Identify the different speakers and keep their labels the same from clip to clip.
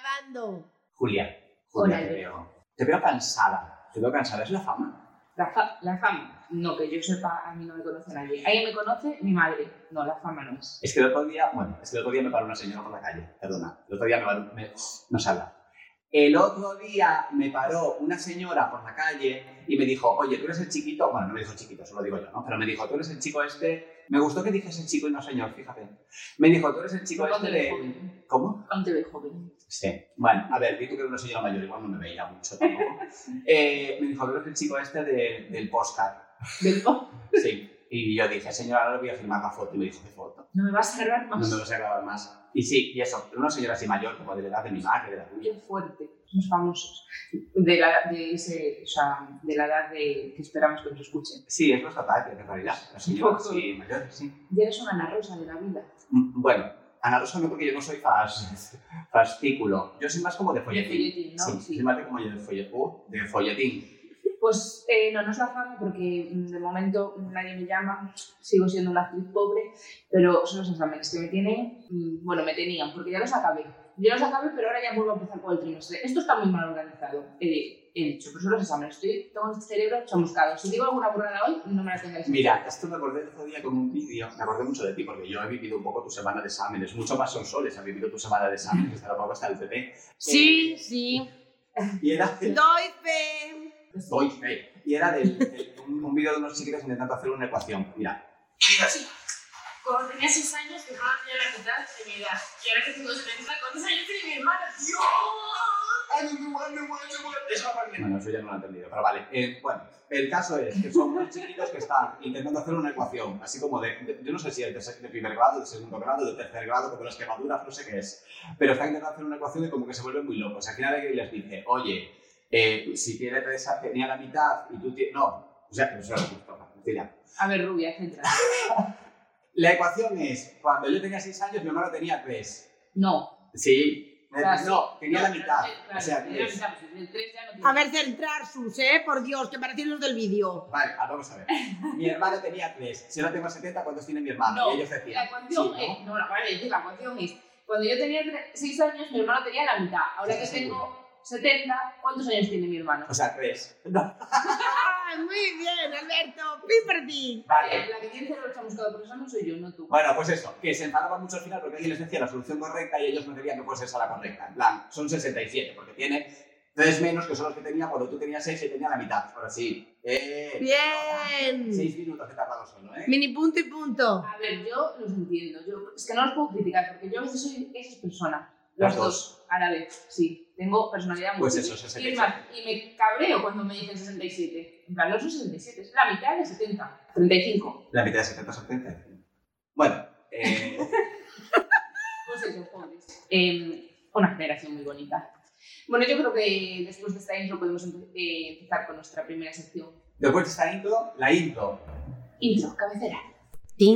Speaker 1: grabando.
Speaker 2: Julia, Julia,
Speaker 3: Hola,
Speaker 2: te
Speaker 3: Alberto.
Speaker 2: veo. Te veo cansada. Te veo cansada. ¿Es la fama?
Speaker 3: La, fa- la fama, no, que yo sepa, a mí no me conoce nadie. ¿Alguien me conoce? Mi madre. No, la fama no es.
Speaker 2: Es que el otro día, bueno, es que el otro día me paró una señora por la calle. Perdona. El otro día me paró. me- no se habla. El otro día me paró una señora por la calle y me dijo, oye, tú eres el chiquito. Bueno, no me dijo chiquito, eso lo digo yo, ¿no? Pero me dijo, tú eres el chico este. Me gustó que dijese chico y no señor, fíjate. Me dijo, tú eres el chico este de.
Speaker 3: joven.
Speaker 2: ¿Cómo?
Speaker 3: Aún te veo joven.
Speaker 2: Sí. Bueno, a ver, di tú que era una señora mayor, igual no me veía mucho tampoco. Eh, me dijo, tú eres el chico este de- del postcard.
Speaker 3: Del po-
Speaker 2: Sí. Y yo dije, señora, ahora le voy a firmar la foto. Y me dijo, ¿qué foto?
Speaker 3: No me vas a grabar
Speaker 2: No
Speaker 3: más.
Speaker 2: me vas a grabar más. Y sí, y eso, una señora así mayor, como de la edad de mi madre, de la tuya.
Speaker 3: Qué fuerte. Somos famosos. De la, de ese, o sea, de la edad de, que esperamos que nos escuchen.
Speaker 2: Sí, es nuestra edad, en realidad. La señora así mayor, sí.
Speaker 3: Ya eres una Ana Rosa de la vida.
Speaker 2: Mm, Bueno, Ana Rosa no, porque yo no soy fas, fascículo. Yo soy más como de
Speaker 3: De
Speaker 2: folletín.
Speaker 3: ¿no?
Speaker 2: Sí,
Speaker 3: Sí.
Speaker 2: soy más de como yo de folletín. Uh, de folletín.
Speaker 3: Pues eh, no, no es la fama porque mm, de momento nadie me llama, sigo siendo una actriz pobre, pero son los exámenes que me tienen, mm, bueno, me tenían, porque ya los acabé. Yo los acabé, pero ahora ya vuelvo a empezar por el trimestre. Esto está muy mal organizado, eh, he dicho, pero son los exámenes. Estoy, tengo el cerebro chamuscado. Si digo alguna burrada hoy, no me la tengáis. en
Speaker 2: Mira, esto me acordé el otro día con un vídeo, me acordé mucho de ti, porque yo he vivido un poco tu semana de exámenes, mucho más son soles, he vivido tu semana de exámenes, hasta poco hasta el PP.
Speaker 1: Sí, sí.
Speaker 2: Y era del...
Speaker 1: Doy fe.
Speaker 2: Doy fe. Y era del, del- un, un vídeo de unos chiquitos intentando hacer una ecuación. Mira.
Speaker 4: Cuando tenía 6 años, mi hermano tenía la mitad de mi edad. Y ahora que tengo 70, ¿cuántos años tiene mi hermana?
Speaker 2: Bueno, eso ya no lo he entendido, pero vale. Eh, bueno, el caso es que son unos chiquitos que están intentando hacer una ecuación, así como de, de- yo no sé si es de, se- de primer grado, de segundo grado, de tercer grado, como las quemaduras, no sé qué es, pero están intentando hacer una ecuación y como que se vuelven muy locos. Al final alguien les dice, oye, eh, si tiene tres, tenía la mitad y tú tienes... No, o sea, eso es justo, mentira.
Speaker 3: A ver, rubia, etc.
Speaker 2: La ecuación es, cuando yo tenía 6 años, mi hermano tenía 3.
Speaker 3: No.
Speaker 2: Sí, No,
Speaker 3: sí.
Speaker 2: tenía la mitad.
Speaker 3: Claro,
Speaker 2: o sea,
Speaker 3: tenía la
Speaker 2: 3.
Speaker 3: mitad, pues, tres ya no tiene.
Speaker 1: A ver, centrar sus, ¿eh? Por Dios, que parecen los del vídeo.
Speaker 2: Vale, ah, vamos a ver. Mi hermano tenía 3. Si ahora tengo 70, ¿cuántos tiene mi hermano?
Speaker 3: No,
Speaker 2: y ellos
Speaker 3: La
Speaker 2: decían.
Speaker 3: ecuación
Speaker 2: sí, ¿no?
Speaker 3: es. No, no, vale, la ecuación es. Cuando yo tenía 6 años, mi hermano tenía la mitad. Ahora que
Speaker 2: ¿Estás
Speaker 3: tengo 70, ¿cuántos años tiene mi hermano?
Speaker 2: O sea, 3.
Speaker 1: ¡Ay, muy bien, Alberto! ¡Pimperti!
Speaker 2: Vale.
Speaker 3: La que tiene cerebro chamuscado por eso no soy yo, no tú.
Speaker 2: Bueno, pues eso, que se enfadaban mucho al final porque alguien les decía la solución correcta y ellos no querían que fuese esa la correcta. En plan, son 67, porque tiene 3 menos que son los que tenía cuando tú tenías 6 y tenía la mitad. Ahora sí. Eh,
Speaker 1: Bien.
Speaker 2: 6 minutos que he tardado solo, ¿eh?
Speaker 1: Mini punto y punto.
Speaker 3: A ver, yo los entiendo. Yo, es que no los puedo criticar porque yo a veces soy esa persona.
Speaker 2: Las
Speaker 3: Los
Speaker 2: dos.
Speaker 3: a la vez, sí. Tengo personalidad muy
Speaker 2: Pues eso,
Speaker 3: y, es
Speaker 2: 67.
Speaker 3: más, y me cabreo cuando me dicen 67. En plan, no son 67, es la mitad de 70. 35.
Speaker 2: La mitad de 70 son 30. Bueno, eh,
Speaker 3: Pues eso, pobres. Eh, una generación muy bonita. Bueno, yo creo que después de esta intro podemos empe- eh, empezar con nuestra primera sección.
Speaker 2: después de esta intro, la intro.
Speaker 3: Intro, cabecera.
Speaker 1: Se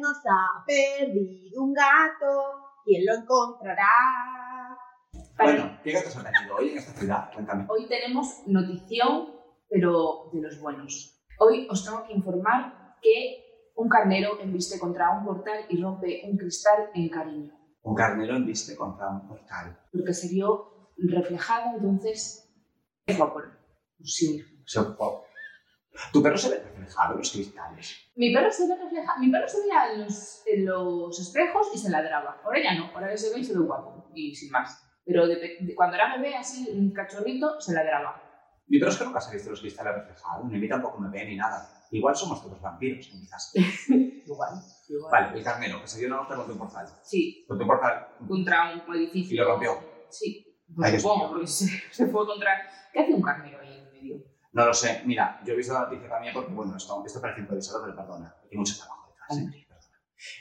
Speaker 1: nos ha perdido un gato. ¿Quién lo encontrará?
Speaker 2: Bueno, ¿qué gatos han tenido hoy en esta ciudad? Cuéntame.
Speaker 3: Hoy tenemos notición, pero de los buenos. Hoy os tengo que informar que un carnero embiste contra un portal y rompe un cristal en cariño,
Speaker 2: Un carnero embiste contra un portal.
Speaker 3: porque se vio reflejado, entonces dejó por sí mismo.
Speaker 2: Se ocupó. Tu perro se ve reflejado en los cristales.
Speaker 3: Mi perro se ve reflejado, mi perro se veía en los, en los espejos y se ladraba. Ahora ya no, ahora que se ve y se ve guapo y sin más. Pero de de- cuando era bebé, así, un cachorrito, se ladraba.
Speaker 2: Mi perro es que nunca se ha visto los cristales reflejados, ni a mí tampoco me ve ni nada. Igual somos todos vampiros casa.
Speaker 3: Igual, igual.
Speaker 2: Vale, el carnero, que se dio una hostia contra un portal.
Speaker 3: Sí,
Speaker 2: Contra un portal.
Speaker 3: contra un edificio.
Speaker 2: ¿Y lo rompió?
Speaker 3: Sí, pues supongo, porque se, se fue contra... ¿Qué hace un carnero ahí en medio?
Speaker 2: No lo sé. Mira, yo he visto la noticia también porque, bueno, esto, esto parece improvisado, pero perdona. Hay mucho trabajo detrás. ¿eh? Perdona.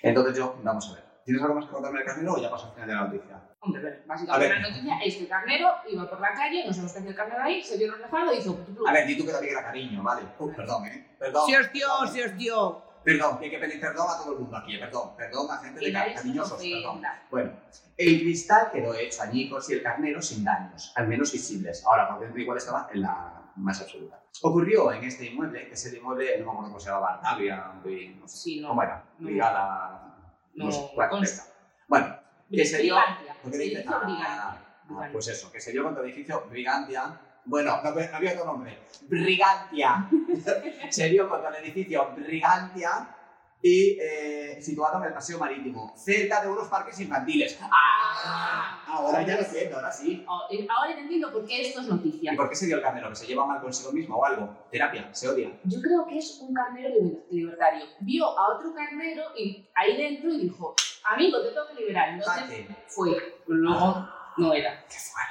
Speaker 2: Entonces yo, vamos a ver. ¿Tienes algo más que contarme del carnero o ya paso al final de la noticia?
Speaker 3: Hombre, a ver,
Speaker 2: A
Speaker 3: básicamente
Speaker 2: ver.
Speaker 3: la noticia es que el carnero iba por la calle, no sabemos qué hacía el carnero ahí, se vio reflejado y hizo...
Speaker 2: A ver, di tú que también era cariño, ¿vale? Uh, perdón, ¿eh? Perdón.
Speaker 1: Se hostió,
Speaker 2: perdón.
Speaker 1: se hostió.
Speaker 2: Perdón, que hay que pedir perdón a todo el mundo aquí, eh, perdón. Perdón a gente de car- cariñosos, perdón. Bueno, el cristal quedó hecho añicos y el carnero sin daños, al menos visibles. Ahora, por dentro igual estaba en la, más absoluta. Ocurrió en este inmueble, que es el inmueble, no me acuerdo cómo se llamaba, Artavia, no sé,
Speaker 3: Sí, no.
Speaker 2: ¿cómo era?
Speaker 3: no.
Speaker 2: Brigada...
Speaker 3: No,
Speaker 2: No, sé, bueno,
Speaker 3: consta.
Speaker 2: venga. Bueno, que se dio...
Speaker 3: Brigantia.
Speaker 2: ¿Por qué
Speaker 3: Se
Speaker 2: dice? Ah, ah, pues eso, que se dio contra el edificio Brigantia. Bueno, no, no había otro nombre. Brigantia. se dio contra el edificio Brigantia y eh, situado en el paseo marítimo, cerca de unos parques infantiles. ¡Ah! Ahora ya lo entiendo, ahora sí.
Speaker 3: Oh, Ahora te entiendo por qué esto es noticia.
Speaker 2: ¿Y por qué se dio el carnero? ¿Que se lleva mal consigo mismo o algo? ¿Terapia? ¿Se odia?
Speaker 3: Yo creo que es un carnero liber- libertario. Vio a otro carnero y ahí dentro y dijo, amigo, te tengo que liberar. Entonces fue. Pero luego no era.
Speaker 2: ¡Qué fuerte!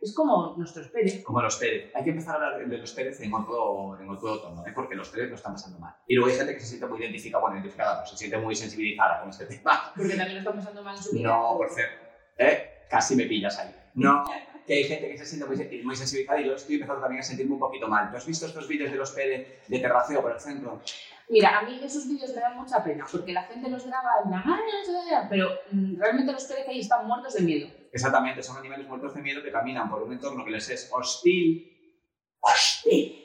Speaker 3: Es como nuestros Pérez.
Speaker 2: Como los Pérez. Hay que empezar a hablar de los Pérez en otro, en otro tono, ¿eh? porque los Pérez lo están pasando mal. Y luego hay gente que se siente muy identificada, bueno, identificada, se siente muy sensibilizada con este tema.
Speaker 3: Porque también lo están pasando mal en su vida.
Speaker 2: No, por cierto. ¿Eh? Casi me pillas ahí. No, que hay gente que se siente muy, muy sensibilizada y yo estoy empezando también a sentirme un poquito mal. ¿Tú has visto estos vídeos de los Pérez de terraceo por el centro?
Speaker 3: Mira, a mí esos vídeos me dan mucha pena, porque la gente los graba en la mano, pero mm, realmente los Pérez ahí están muertos de miedo.
Speaker 2: Exactamente, son animales muertos de miedo que caminan por un entorno que les es hostil. ¡Hostil!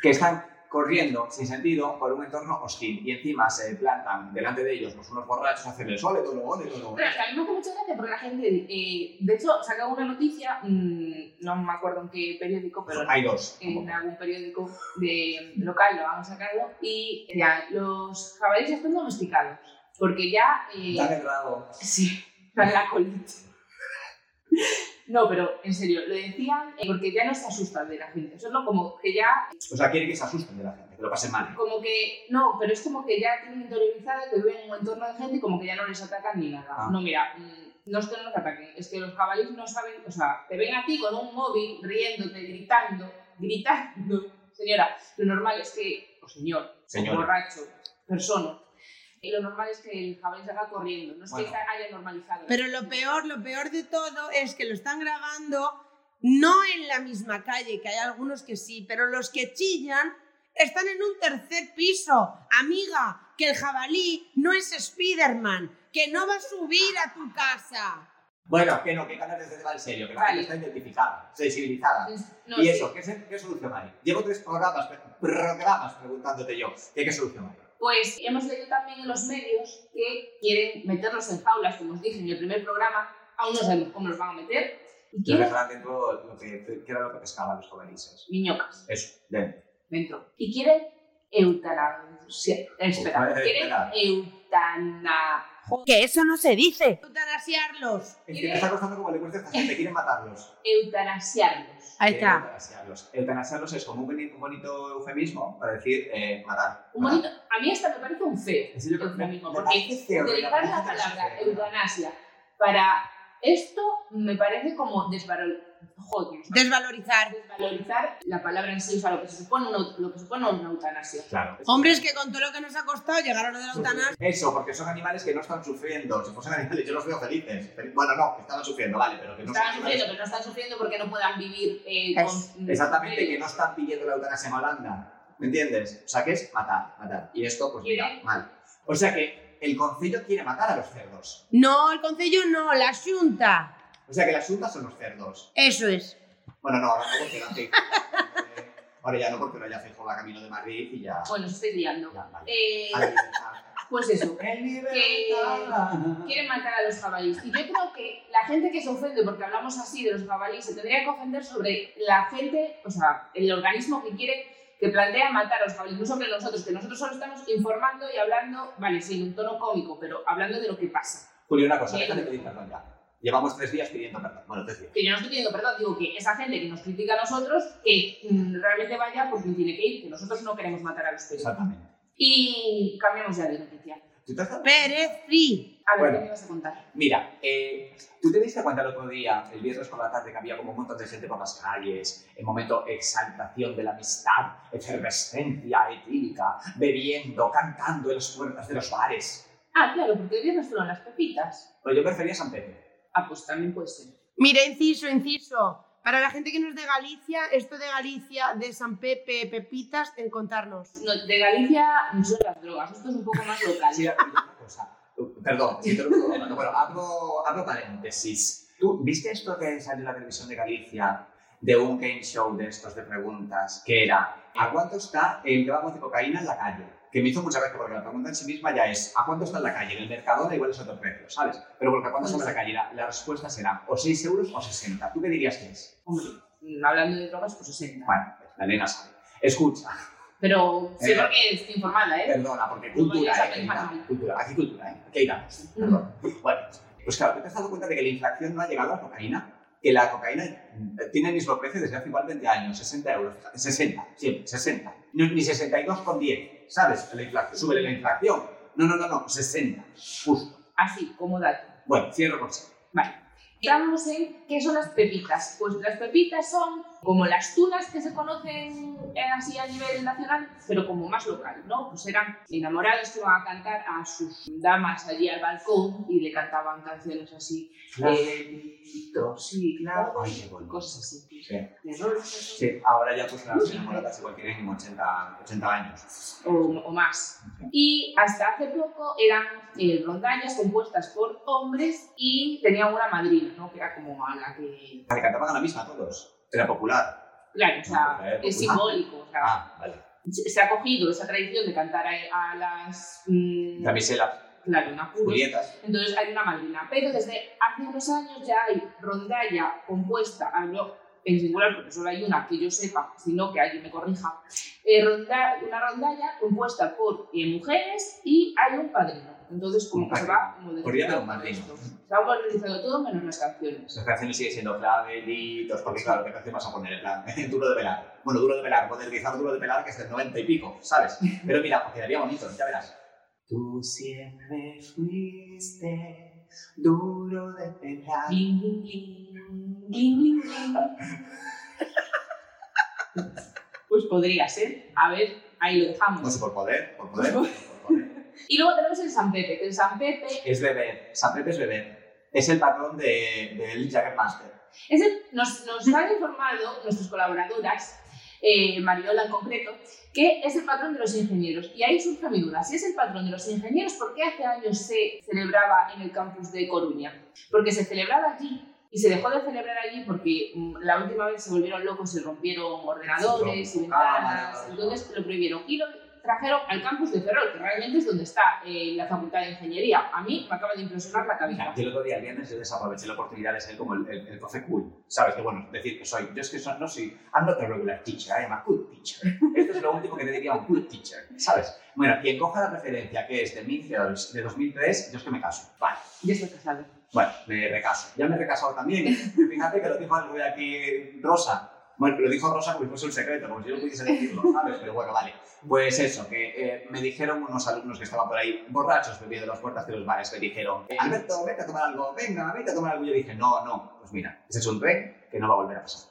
Speaker 2: Que están corriendo sin sentido por un entorno hostil y encima se plantan delante de ellos pues, unos borrachos a hacerles ole, todo, ole, todo.
Speaker 3: Pero es que a mí me hace mucha gracia porque la gente, eh, de hecho, saca una noticia, mm, no me acuerdo en qué periódico, pero
Speaker 2: Hay dos.
Speaker 3: en algún periódico de local lo han sacado y ya, los jabalíes están domesticados porque ya eh,
Speaker 2: rabo.
Speaker 3: sí dan la colita no pero en serio lo decían porque ya no se asustan de la gente eso es lo como que ya
Speaker 2: O sea, quiere que se asusten de la gente, que lo pasen mal.
Speaker 3: como que no pero es como que ya tienen interiorizado que viven en un entorno de gente y como que ya no les atacan ni nada
Speaker 2: Ah.
Speaker 3: no mira mm, no es que no nos ataquen es que los jabalíes no saben o sea te ven a ti con un móvil riéndote gritando gritando señora lo normal es que o señor
Speaker 2: Señora.
Speaker 3: o borracho persona y lo normal es que el jabalí salga corriendo no es
Speaker 2: Bueno.
Speaker 3: que haya normalizado
Speaker 1: Pero lo peor, lo peor de todo es que lo están grabando no en la misma calle, que hay algunos que sí, pero los que chillan están en un tercer piso. Amiga, que el jabalí no es Spiderman, que no va a subir a tu casa.
Speaker 2: Bueno, que no, que ganas de va en serio, que la
Speaker 3: Vale.
Speaker 2: gente está identificada, sensibilizada.
Speaker 3: No,
Speaker 2: ¿Y
Speaker 3: sí.
Speaker 2: eso? ¿Qué, se- qué solución hay? Llevo tres programas, programas preguntándote yo. ¿Qué, qué solución hay?
Speaker 3: Pues hemos leído también en los medios que quieren meterlos en jaulas, como os dije en el primer programa, aún no sabemos cómo los van a meter, y quieren
Speaker 2: dentro lo que, era lo que pescaban los juveniles.
Speaker 3: miñocas
Speaker 2: Eso, dentro.
Speaker 3: dentro. Y quieren eutanasia. Espera, quieren eutana.
Speaker 1: Que eso no se dice. Eutanasiarlos.
Speaker 2: Es que me está costando como le cuesta a esta gente, quieren matarlos.
Speaker 3: eutanasiarlos.
Speaker 1: Ahí está.
Speaker 2: eutanasiarlos. Eutanasiarlos es como un bonito, un bonito eufemismo para decir eh, matar.
Speaker 3: Un bonito, a mí esta me parece un feo.
Speaker 2: Sí, yo creo que
Speaker 3: eufemismo,
Speaker 2: me
Speaker 3: porque utilizar la palabra eutanasia para esto me parece como desvalor- joder,
Speaker 1: Desvalorizar.
Speaker 3: desvalorizar la palabra en sí, o sea, lo que, se supone una, lo que supone una eutanasia.
Speaker 2: Claro.
Speaker 1: Hombres que con todo lo que nos ha costado llegar a lo de la eutanasia.
Speaker 2: Eso, porque son animales que no están sufriendo. Si fuesen animales, yo los veo felices. Fel- Bueno, no, que estaban sufriendo, vale, pero que no
Speaker 3: Estaban sufriendo, pero no están sufriendo porque no puedan vivir eh,
Speaker 1: Es-
Speaker 3: con...
Speaker 2: Exactamente, que no están pidiendo la eutanasia en Holanda. ¿Me entiendes? O sea, que es matar, matar. Y esto, pues mira, mal. O sea que el concello quiere matar a los cerdos.
Speaker 1: No, el concello no, la xunta.
Speaker 2: O sea que las juntas son los cerdos.
Speaker 1: Eso es.
Speaker 2: Bueno, no, ahora no porque la Feijóo- eh, Ahora ya no porque ahora ya Feijóo va camino de Madrid y ya...
Speaker 3: Bueno, os estáis liando.
Speaker 2: ya, vale.
Speaker 3: Eh,
Speaker 2: la
Speaker 3: pues eso,
Speaker 2: ¡En
Speaker 3: libertad!
Speaker 2: libertad!
Speaker 3: quieren matar a los jabalíes. Y yo creo que la gente que se ofende porque hablamos así de los jabalíes se tendría que ofender sobre la gente, o sea, el organismo que quiere, que plantea matar a los jabalíes, no sobre nosotros, que nosotros solo estamos informando y hablando, vale, sí, en un tono cómico, pero hablando de lo que pasa.
Speaker 2: Julio, una cosa, de pedir perdón ya. Llevamos tres días pidiendo perdón. Bueno, tres días.
Speaker 3: Que yo no estoy pidiendo perdón, digo que esa gente que nos critica a nosotros, que mm, realmente vaya por quien tiene que ir, que nosotros no queremos matar a los peces.
Speaker 2: Exactamente.
Speaker 3: Y cambiamos ya de noticia.
Speaker 2: ¿Tú te has dado-
Speaker 1: Pérez Free.
Speaker 3: A ver,
Speaker 2: Bueno.
Speaker 3: ¿qué me vas a contar?
Speaker 2: Mira, eh, ¿tú te diste cuenta el otro día, el viernes por la tarde, que había como un montón de gente por las calles, en momento exaltación de la amistad, efervescencia etílica, bebiendo, cantando en las puertas de los bares?
Speaker 3: Ah, claro, porque el viernes fueron las pepitas.
Speaker 2: Pero yo prefería San Pepe.
Speaker 3: Ah, pues también puede ser.
Speaker 1: Mira, inciso, inciso. Para la gente que no es de Galicia, esto de Galicia, de San Pepe, Pepitas, en contarnos.
Speaker 3: No, de Galicia son las drogas, esto es un poco más local.
Speaker 2: Sí, una cosa. Perdón, si te lo digo, bueno, abro, abro paréntesis. ¿Tú viste esto que salió en la televisión de Galicia de un game show de estos de preguntas, que era ¿a cuánto está el gramo de cocaína en la calle? Que me hizo mucha gracia porque la pregunta en sí misma ya es ¿a cuánto está en la calle? En el mercado igual es otro precio, ¿sabes? Pero porque ¿a cuánto está en la calle? La, la respuesta será o 6 euros o 60. ¿Tú qué dirías que es?
Speaker 3: Hombre, hablando de drogas, pues 60.
Speaker 2: Bueno, pues la nena sabe. Escucha,
Speaker 3: Pero sí
Speaker 2: Eh,
Speaker 3: porque estoy informada, ¿eh?
Speaker 2: perdona, porque
Speaker 3: No
Speaker 2: cultura,
Speaker 3: podías
Speaker 2: ¿eh? cultura, aquí cultura, ¿eh? Aquí hay datos. Perdón. Bueno, pues claro, ¿te has dado cuenta de que la inflación no ha llegado a la cocaína? Que la cocaína mm, tiene el mismo precio desde hace igual 20 años, 60 euros. 60, siempre, 60. Ni, ni 62,10, ¿sabes? La inflación, sube la inflación. No, no, no, no, 60, justo.
Speaker 3: Así, como dato.
Speaker 2: Bueno, cierro con sí.
Speaker 3: Vale. Estamos en qué son las pepitas. Pues las pepitas son como las tunas que se conocen eh, así a nivel nacional, pero como más local, ¿no? Pues eran enamorados que iban a cantar a sus damas allí al balcón y le cantaban canciones así. Eh, sí, claro.
Speaker 2: Ay.
Speaker 3: Cosas así.
Speaker 2: Sí. Ahora ya pues las enamoradas igual tienen 80, 80 años.
Speaker 3: o, o más. Y hasta hace poco eran eh, rondallas compuestas por hombres y tenían una madrina, ¿no? Que era como a la que...
Speaker 2: La que cantaban a la misma todos. Era popular.
Speaker 3: Claro, o sea, es simbólico. O sea,
Speaker 2: Ah, vale.
Speaker 3: se ha cogido esa tradición de cantar a, a las... mm,
Speaker 2: Damiselas,
Speaker 3: claro, una.
Speaker 2: Julietas.
Speaker 3: Entonces hay una madrina. Pero desde hace unos años ya hay rondalla compuesta, hablo en singular porque solo hay una que yo sepa, sino que alguien me corrija, eh, ronda- una rondalla compuesta por eh, mujeres y hay un padrino. Entonces como que se va modernizando
Speaker 2: Podría haber un padrino.
Speaker 3: Se va modernizando todo menos las canciones.
Speaker 2: Las canciones siguen siendo clavelitos, porque claro, ¿qué canción vas a poner? En plan, duro de velar. Bueno, duro de velar, modernizar duro de velar, que es del 90 y pico, ¿sabes? Pero mira, quedaría bonito, ya verás. Tú siempre fuiste duro de
Speaker 3: bling. Pues podría ser. A ver, ahí lo dejamos.
Speaker 2: No sé, por poder, por poder, por poder.
Speaker 3: Y luego tenemos el San Pepe, que el San Pepe
Speaker 2: Es beber, San Pepe es beber. Es el patrón de, del Jaggermaster.
Speaker 3: Ese, nos, nos han informado nuestras colaboradoras, eh, Mariola en concreto, que es el patrón de los ingenieros. Y ahí surge mi duda. Si es el patrón de los ingenieros, ¿por qué hace años se celebraba en el campus de Coruña? Porque se celebraba allí y se dejó de celebrar allí porque mm, la última vez se volvieron locos y rompieron ordenadores y ventanas, entonces lo prohibieron. Y lo trajeron al campus de Ferrol, que realmente es donde está eh, la Facultad de Ingeniería. A mí me acaba de impresionar la cabeza.
Speaker 2: Yo el otro día, el viernes, yo desaproveché la oportunidad de ser como el, el, el profe cool. ¿Sabes? Que bueno, decir que soy. Yo es que so- no soy. I'm not a regular teacher, I am a cool teacher. Esto es lo último que te diría un cool teacher. ¿Sabes? Bueno, quien coja la referencia que es de Mean Girls de 2003, yo es que me caso. Vale.
Speaker 3: Ya estoy casado.
Speaker 2: Bueno, me recaso. Ya me he recasado también. Fíjate que lo dijo algo de aquí Rosa. Bueno, lo dijo Rosa como si fuese un secreto, como si yo no pudiese decirlo, ¿sabes? Pero bueno, vale. Pues eso, que eh, me dijeron unos alumnos que estaban por ahí borrachos bebiendo las puertas de los bares, me dijeron, Alberto, vete a tomar algo, venga, vete a tomar algo. Y yo dije, no, no, pues mira, ese es un tren que no va a volver a pasar.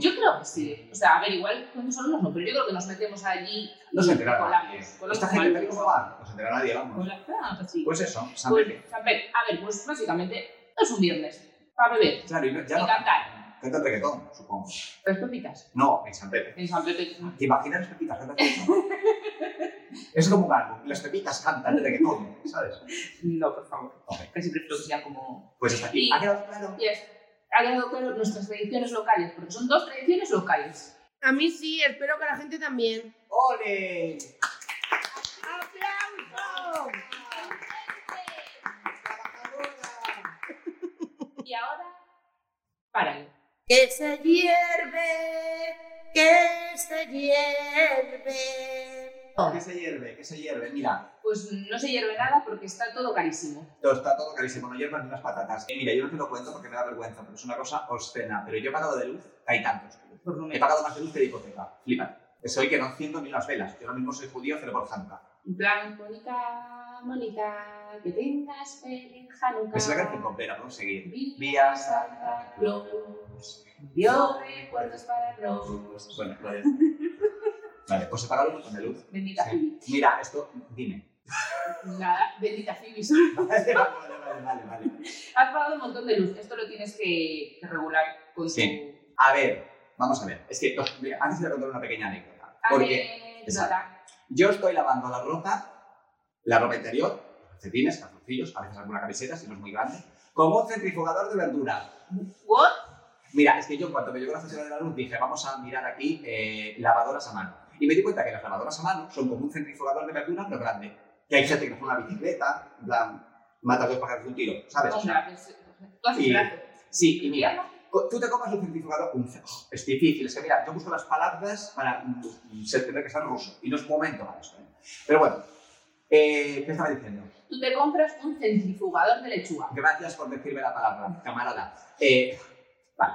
Speaker 3: Yo creo que sí. O sea, a ver, igual cuántos alumnos no, pero yo creo que nos metemos allí.
Speaker 2: No se entera nadie. Esta gente tal como va, no se entera nadie, vamos.
Speaker 3: Ah, pues sí.
Speaker 2: Pues eso, San
Speaker 3: Pues, a ver, a ver, pues básicamente es un viernes para beber
Speaker 2: Claro, y no- ya
Speaker 3: y
Speaker 2: no
Speaker 3: cantar.
Speaker 2: Canta reggaetón, supongo.
Speaker 3: Tres pepitas
Speaker 2: No, en San Pepe.
Speaker 3: en San Pepe.
Speaker 2: ¿Te imaginas las pepitas cantando reggaetón? Es como un álbum, las pepitas cantan reggaetón, ¿sabes?
Speaker 3: No, por favor.
Speaker 2: Ok.
Speaker 3: Casi prefiero que sean como.
Speaker 2: Pues hasta aquí.
Speaker 3: Y-
Speaker 2: ¿Ha quedado claro?
Speaker 3: Y es, ha quedado claro nuestras tradiciones locales, porque son dos tradiciones locales.
Speaker 1: A mí sí, espero que a la gente también.
Speaker 2: ¡Ole!
Speaker 1: ¡Aplausos!
Speaker 3: Y ahora, párale.
Speaker 1: Que se hierve, que se hierve.
Speaker 2: ¿Qué se hierve? ¿Qué se hierve? Mira,
Speaker 3: Pues no se hierve nada porque está todo carísimo.
Speaker 2: todo está todo carísimo, no hiervan ni las patatas. Eh, mira, yo no te lo cuento porque me da vergüenza, pero es una cosa obscena. Pero yo he pagado de luz, hay tantos.
Speaker 3: Por lo
Speaker 2: He pagado más de luz que de hipoteca. Flipa. Soy que no enciendo ni las velas. Yo ahora mismo soy judío, celebro Hanukkah.
Speaker 3: En plan, Mónica, Mónica, que tengas feliz Hanukkah.
Speaker 2: Es la canción completa, podemos seguir.
Speaker 3: Vía Santa Claus, dio recuerdos para Rose.
Speaker 2: Bueno, vale. Vale, pues he pagado un montón de luz.
Speaker 3: Bendita
Speaker 2: Sí. Mira, esto, dime.
Speaker 3: Nada, bendita Phoebe.
Speaker 2: Vale, vale, vale, vale, vale.
Speaker 3: Has pagado un montón de luz. Esto lo tienes que, regular con
Speaker 2: Sí. A ver, vamos a ver. Es que mira, antes te voy a contar una pequeña anécdota.
Speaker 3: tu
Speaker 2: Porque
Speaker 3: anécdota.
Speaker 2: yo estoy lavando la ropa, la ropa interior, calcetines, calzoncillos, a veces alguna camiseta si no es muy grande, como un centrifugador de verdura.
Speaker 3: ¿What?
Speaker 2: Mira, es que yo cuando me llegó la factura de la luz dije, vamos a mirar aquí eh, lavadoras a mano. Y me di cuenta que las lavadoras a mano son como un centrifugador de verdura, pero grande. Que hay gente que hace una bicicleta, en plan, mata dos pájaros de un tiro, ¿sabes? O sea,
Speaker 3: tú haces
Speaker 2: y- sí, y mira, tú te compras un centrifugador, un, oh, es difícil, es que mira, yo busco las palabras para mm, tener que ser ruso, y no es momento para eso. ¿eh? Pero bueno, eh, ¿qué estaba diciendo?
Speaker 3: Tú te compras un centrifugador de lechuga.
Speaker 2: Gracias por decirme la palabra, camarada. Eh, vale.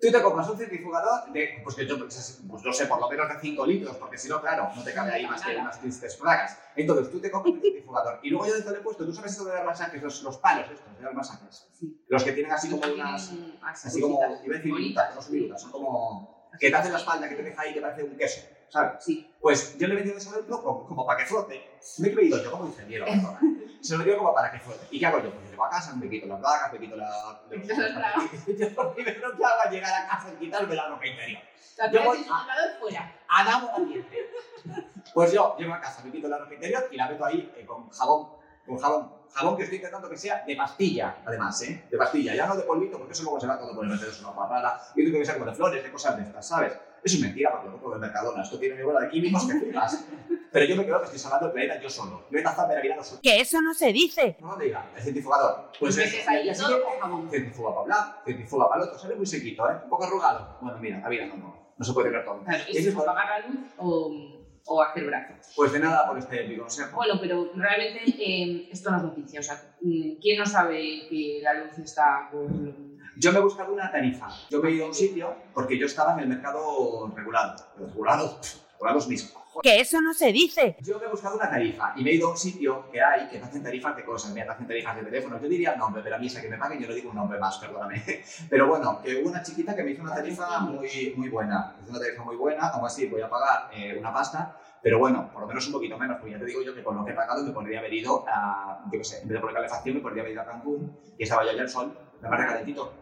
Speaker 2: Tú te compras un centrifugador de, pues que yo, pues no sé, por lo menos de 5 litros, porque si no, claro, no te cabe ahí más que unas tristes plagas. Entonces, tú te compras un centrifugador y luego yo dentro le he puesto, tú sabes esto de dar masajes, los, los palos estos de dar masajes.
Speaker 3: Sí.
Speaker 2: Los que tienen así como unas,
Speaker 3: así
Speaker 2: así como, iba a decir que no son virutas, son como, que te hacen la espalda, que te deja ahí que parece un queso, ¿sabes?
Speaker 3: Sí.
Speaker 2: Pues yo le he metido eso dentro como, como para que flote. Me he creído yo como ingeniero, perdona. Se lo digo como para que flote. ¿Y qué hago yo? Pues llego a casa, me quito las bragas, me quito la... Yo lo primero que hago es llegar a casa y quitarme la ropa interior. Yo voy
Speaker 3: jugador fuera.
Speaker 2: Adamo valiente. Pues yo llego a casa, me quito la ropa interior y la meto ahí eh, con jabón. Con jabón. Jabón que estoy intentando que sea de pastilla, además, ¿eh? De pastilla. Ya no de polvito, porque eso luego se va todo por el metro, es una guarrada. Yo tengo que sea como de flores, de cosas de estas, ¿sabes? Eso es mentira, porque lo compro del Mercadona. Esto tiene mi bola de químicos que flipas. Pero yo me creo que estoy salvando el planeta yo solo. Yo he tazado de Navidad solo.
Speaker 5: Que eso no se dice.
Speaker 2: No lo diga, el centrifugador. Pues eso.
Speaker 3: jabón.
Speaker 2: Centrifuga para un lado, centrifuga para el otro. Sale muy sequito, ¿eh? Un poco arrugado. Bueno, mira, la vida no, no, no se puede ver todo.
Speaker 3: Claro,
Speaker 2: Y
Speaker 3: es- apagar la luz o, o hacer brazo.
Speaker 2: Pues de nada por este mi consejo.
Speaker 3: Bueno, pero realmente eh, esto no es noticia. O sea, mm, ¿quién no sabe que la luz está pues,
Speaker 2: Yo me he buscado una tarifa. Yo me he ido a un sitio porque yo estaba en el mercado regulado. Regulado, regulados mis cojones.
Speaker 5: Que eso no se dice.
Speaker 2: Yo me he buscado una tarifa y me he ido a un sitio que hay que te hacen tarifas de cosas. Mira, te hacen tarifas de teléfono. Yo diría nombre, pero a mí esa que me paguen yo no digo un nombre más, perdóname. Pero bueno, que hubo una chiquita que me hizo una tarifa muy, muy buena. Me hizo una tarifa muy buena. Aún así voy a pagar eh, una pasta. Pero bueno, por lo menos un poquito menos, porque ya te digo yo que con lo que he pagado me podría haber ido a, yo qué sé, en vez de poner calefacción me podría haber ido a Cancún, y estaba yo allá el sol, me más calentito.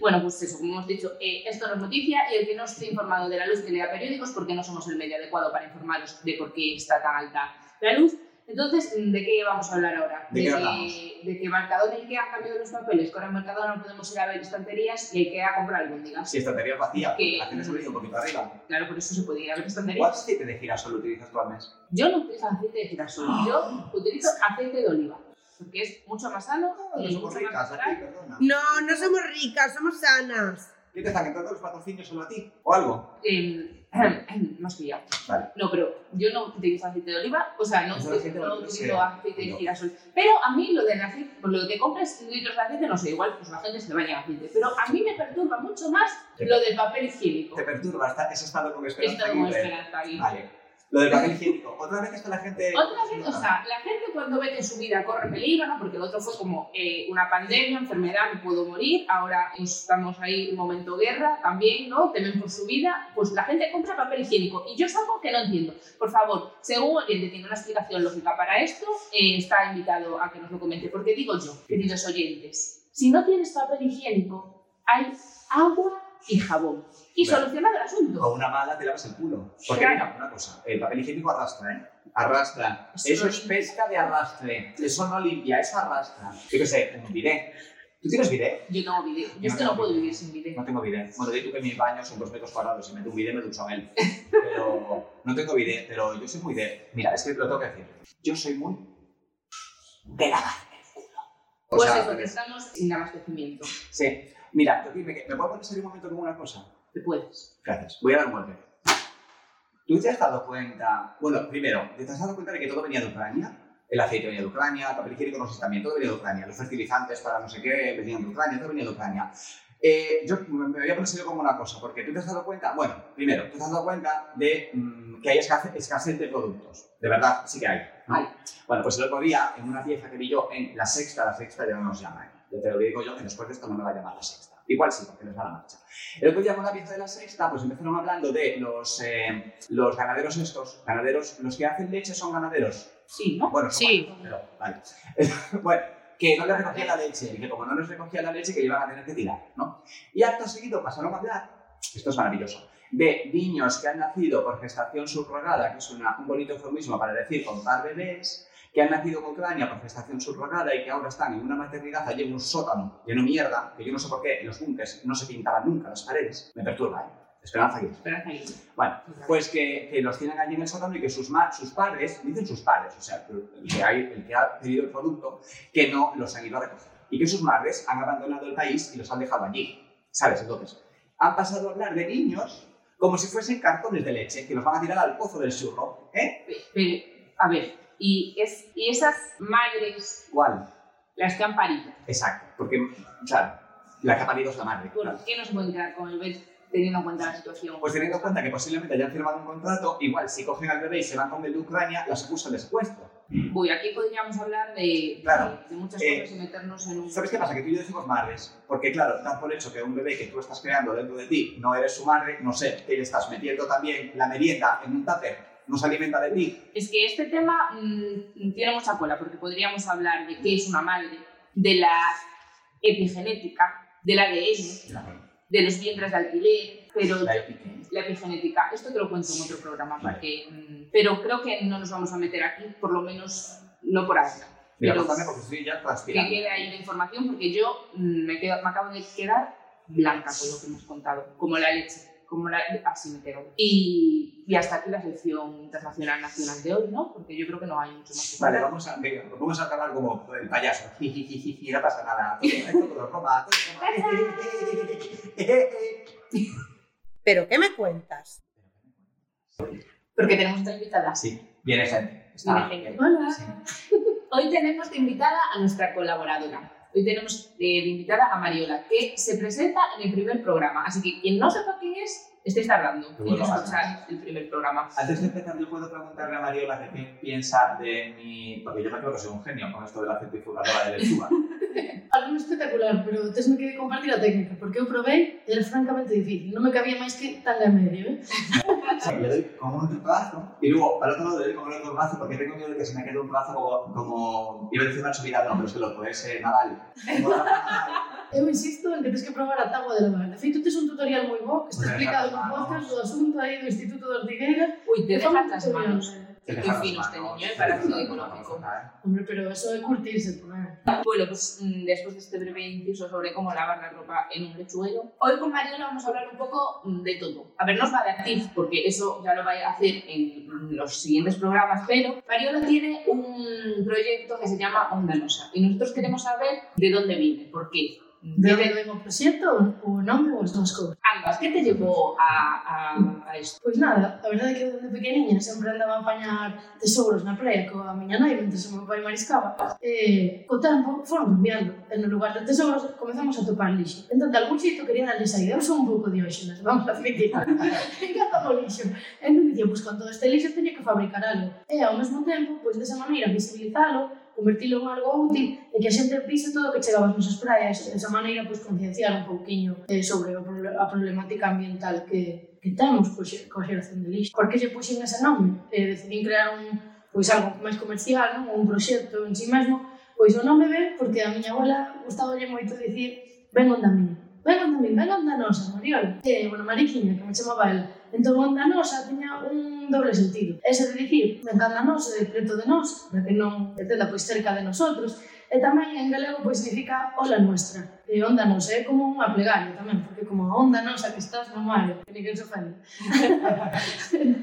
Speaker 3: Bueno, pues eso, como hemos dicho, eh, esto no es noticia y el que no esté informado de la luz que lea periódicos porque no somos el medio adecuado para informaros de por qué está tan alta la luz. Entonces, ¿de qué vamos a hablar ahora?
Speaker 2: ¿De qué
Speaker 3: que, de que Mercadona y Ikea han cambiado los papeles, que ahora en Mercadona no podemos ir a ver estanterías y Ikea a comprar albóndigas.
Speaker 2: Si estantería es vacía,
Speaker 3: Que-
Speaker 2: la gente se un poquito arriba.
Speaker 3: Claro, por eso se puede ir a ver estanterías.
Speaker 2: ¿Cuánto aceite de girasol utilizas tú al mes?
Speaker 3: Yo no utilizo aceite de girasol, yo utilizo aceite de oliva, porque es mucho más sano
Speaker 2: No,
Speaker 3: y
Speaker 2: somos
Speaker 3: mucho más
Speaker 2: ricas aquí, perdona.
Speaker 1: No, no somos ricas, somos sanas.
Speaker 2: ¿Qué te están entrando los patrocinios solo a ti? ¿O algo?
Speaker 3: Eh, me has pillado.
Speaker 2: Vale.
Speaker 3: No, pero yo no utilizo aceite de oliva, o sea, no, utilizo,
Speaker 2: aceite de
Speaker 3: no utilizo aceite de
Speaker 2: No.
Speaker 3: girasol. Pero a mí lo del aceite, pues lo que compres litros de aceite, no sé, igual pues la gente se baña en aceite. Pero a mí me perturba mucho más lo del papel higiénico.
Speaker 2: Te perturba, está, ese estado con esperanza.
Speaker 3: estado con esperanza ahí.
Speaker 2: Vale. Lo del papel higiénico. Otra vez está la gente.
Speaker 3: Otra vez, o sea, la gente cuando ve que su vida corre peligro, ¿no? Porque el otro fue como eh, una pandemia, enfermedad, me puedo morir, ahora estamos ahí en momento guerra también, ¿no? Temen por su vida, pues la gente compra papel higiénico. Y yo es algo que no entiendo. Por favor, según oyente tiene una explicación lógica para esto, eh, está invitado a que nos lo comente. Porque digo yo, queridos oyentes, si no tienes papel higiénico, hay agua y jabón. Y
Speaker 2: Claro.
Speaker 3: solucionado el asunto.
Speaker 2: Con una mala te lavas el culo. Porque
Speaker 3: Claro.
Speaker 2: mira, una cosa, el papel higiénico arrastra, ¿eh? Arrastra.
Speaker 3: Eso
Speaker 2: Eso es pesca de arrastre. Eso no limpia, eso arrastra. Yo qué sé, un bidet. ¿Tú tienes bidet?
Speaker 3: Yo tengo video. Yo es que no puedo
Speaker 2: bidet.
Speaker 3: vivir sin video.
Speaker 2: No tengo bidet. Bueno, di tú que mi baño son dos metros cuadrados y meto un bidet me ducho en él. Pero no tengo bidet, pero yo soy muy de... Mira, es que lo tengo que decir. Yo soy muy de lavarme el culo. O
Speaker 3: Pues
Speaker 2: sea,
Speaker 3: eso, que estamos sin abastecimiento.
Speaker 2: Sí. Mira, yo aquí me, puedo poner un momento con una cosa.
Speaker 3: Te puedes.
Speaker 2: Gracias. Voy a dar un golpe. ¿Tú te has dado cuenta? Bueno, primero, ¿te has dado cuenta de que todo venía de Ucrania? El aceite venía de Ucrania, el papel higiénico no sé también, todo venía de Ucrania. Los fertilizantes para no sé qué venían de Ucrania, todo venía de Ucrania. Eh, yo me voy a poner serio como una cosa, porque tú te has dado cuenta, bueno, primero, tú te has dado cuenta de mm, que hay escasez, escasez de productos. De verdad, sí que hay. ¿no?
Speaker 3: Hay.
Speaker 2: Bueno, pues el otro día, en una pieza que vi yo en La Sexta, La Sexta ya no nos llama, ¿eh? Yo te lo digo yo, que después de esto no me va a llamar La Sexta. Igual sí, porque les va la marcha. El otro día con la pieza de La Sexta, pues empezaron hablando de los, eh, los ganaderos estos, ganaderos, los que hacen leche son ganaderos.
Speaker 3: Sí, ¿no?
Speaker 2: Bueno,
Speaker 1: Sí.
Speaker 2: pero, vale. bueno, que no les recogían la leche, y que como no les recogían la leche, que iban a tener que tirar, ¿no? Y acto seguido pasaron a hablar, esto es maravilloso, de niños que han nacido por gestación subrogada, que es una- un bonito eufemismo para decir contar bebés, que han nacido en Ucrania por gestación subrogada y que ahora están en una maternidad allí en un sótano lleno de mierda, que yo no sé por qué en los búnkers no se pintaban nunca las paredes, me perturba, ¿eh? Esperanza Aguirre.
Speaker 3: Esperanza Aguirre.
Speaker 2: Bueno, pues que, que los tienen allí en el sótano y que sus, ma- sus padres, dicen sus padres, o sea, el que, hay, el que ha pedido el producto, que no los han ido a recoger. Y que sus madres han abandonado el país y los han dejado allí. ¿Sabes? Entonces, han pasado a hablar de niños como si fuesen cartones de leche, que los van a tirar al pozo del churro. ¿Eh?
Speaker 3: Pero, a ver, y, es, y esas madres,
Speaker 2: ¿Cuál?
Speaker 3: las que han parido,
Speaker 2: Exacto. Porque, claro, la que ha parido es la madre.
Speaker 3: ¿por
Speaker 2: claro.
Speaker 3: qué no se pueden quedar con el bebé teniendo en cuenta la situación?
Speaker 2: Pues teniendo en cuenta que posiblemente hayan firmado un contrato, igual si cogen al bebé y se van con el de Ucrania, las acusan de secuestro.
Speaker 3: Uy, aquí podríamos hablar de,
Speaker 2: Claro.
Speaker 3: de, de muchas
Speaker 2: Eh,
Speaker 3: cosas y meternos en un...
Speaker 2: ¿Sabes qué pasa? Que tú y yo decimos madres, porque claro, dan por hecho que un bebé que tú estás creando dentro de ti no eres su madre, no sé, que le estás metiendo también la merienda en un tupper, no se alimenta de ti.
Speaker 3: Es que este tema mm, tiene mucha cola, porque podríamos hablar de qué es una madre, de la epigenética, del ADN, de los vientres de alquiler, pero
Speaker 2: La epique.
Speaker 3: la epigenética, esto te lo cuento en otro programa,
Speaker 2: Vale.
Speaker 3: porque, mm, pero creo que no nos vamos a meter aquí, por lo menos no por ahora.
Speaker 2: Mira,
Speaker 3: Pero
Speaker 2: contadme porque estoy ya
Speaker 3: que
Speaker 2: transpirando.
Speaker 3: quede ahí la información, porque yo mm, me, quedo- me acabo de quedar blanca con lo que has contado, como la leche, como la, así me quedo. Y, y hasta aquí la sección internacional nacional de hoy, ¿no? Porque yo creo que no hay mucho más que
Speaker 2: Vale, vamos a, venga, vamos a acabar como el payaso. Jijijiji, no pasa nada.
Speaker 1: ¿Pero qué me cuentas?
Speaker 3: Porque tenemos otra invitada.
Speaker 2: Sí, viene gente. Está
Speaker 3: Viene gente.
Speaker 2: bien.
Speaker 3: Hola. Hoy tenemos de invitada a nuestra colaboradora. Hoy tenemos eh, de invitada a Mariola, que se presenta en el primer programa. Así que quien no sepa quién es, estáis tardando
Speaker 2: Qué
Speaker 3: en
Speaker 2: bueno,
Speaker 3: escuchar el primer programa.
Speaker 2: Antes de empezar, yo puedo preguntarle a Mariola de qué piensa de mi. Porque yo me creo que soy un genio con esto de la centrifugadora de lechuga.
Speaker 6: Algo espectacular, pero tesme que compartir a técnica, porque eu probei e era francamente difícil. Non me cabía máis que tanga medio, eh?
Speaker 2: Sí, le doy como un brazo y luego al otro lado le doy como el otro brazo porque tengo miedo de que se me quede un brazo como. como iba a decir Nacho Vidal, no, pero es que lo puede ser Nadal. Como
Speaker 6: Eu insisto en que tens que probar a tábua de lavar. De feito, tes un tutorial moi bo que está
Speaker 2: Pues
Speaker 6: explicado no podcast do asunto aí do Instituto de Ortigueira.
Speaker 3: Uy, te
Speaker 6: Que
Speaker 3: dejas
Speaker 6: tutorial,
Speaker 3: manos.
Speaker 6: eh.
Speaker 2: Te
Speaker 3: fino este niño, ¿eh? Para
Speaker 2: manos, ¿eh?
Speaker 6: Hombre, pero eso é curtirse, poner.
Speaker 3: Bueno, pues mm, después de este breve inciso sobre cómo lavar la ropa en un lechuguero, hoy con Mariola vamos a hablar un poco mm, de todo. A ver, no os va a dar tips, porque eso ya lo va a hacer en mm, los siguientes programas, pero Mariola tiene un proyecto que se llama Onda Nosa y nosotros queremos saber de dónde viene, por qué.
Speaker 6: de ¿Era o mismo proxecto o nome ou as dúas cousas?
Speaker 3: Ambas, que te llevou a, a, a isto?
Speaker 6: Pois nada, a verdade é que desde pequeniña sempre andaba a apañar tesouros na praia coa miña nai, mentre o meu pai mariscaba. E eh, co tempo foron cambiando. E no lugar de tesouros comezamos a topar lixo. Entón, de algún xeito quería darlle saída. Eu son un pouco de óxenas, vamos a admitir. Encanta o lixo. Entón, dicía, pois con todo este lixo teño que fabricar algo. Eh, e ao mesmo tempo, pois desa maneira, visibilizalo convertilo en algo útil e que a xente pise todo o que chegaba ás nosas praias de esa maneira pois, concienciar un pouquiño eh, sobre a problemática ambiental que, que temos co, coa xeración de lixo. Por que lle puxen ese nome? Eh, decidín crear un, pois, algo máis comercial, non? un proxecto en si sí mesmo, pois o nome ven porque a miña abuela gustaba moito dicir ven onda miña vengan onda mí, vengan onda nosa, Mariola. E, bueno, Mariquiña, que me chamaba ela. Entón, onda nosa tiña un doble sentido. Ese de dicir, vengan onda nosa, de preto de nós, para que non entenda pois cerca de nosotros. E tamén en galego pois significa ola nuestra. E onda é como unha plegaria tamén, porque como a onda nosa que estás no mar, que ninguén se ofende.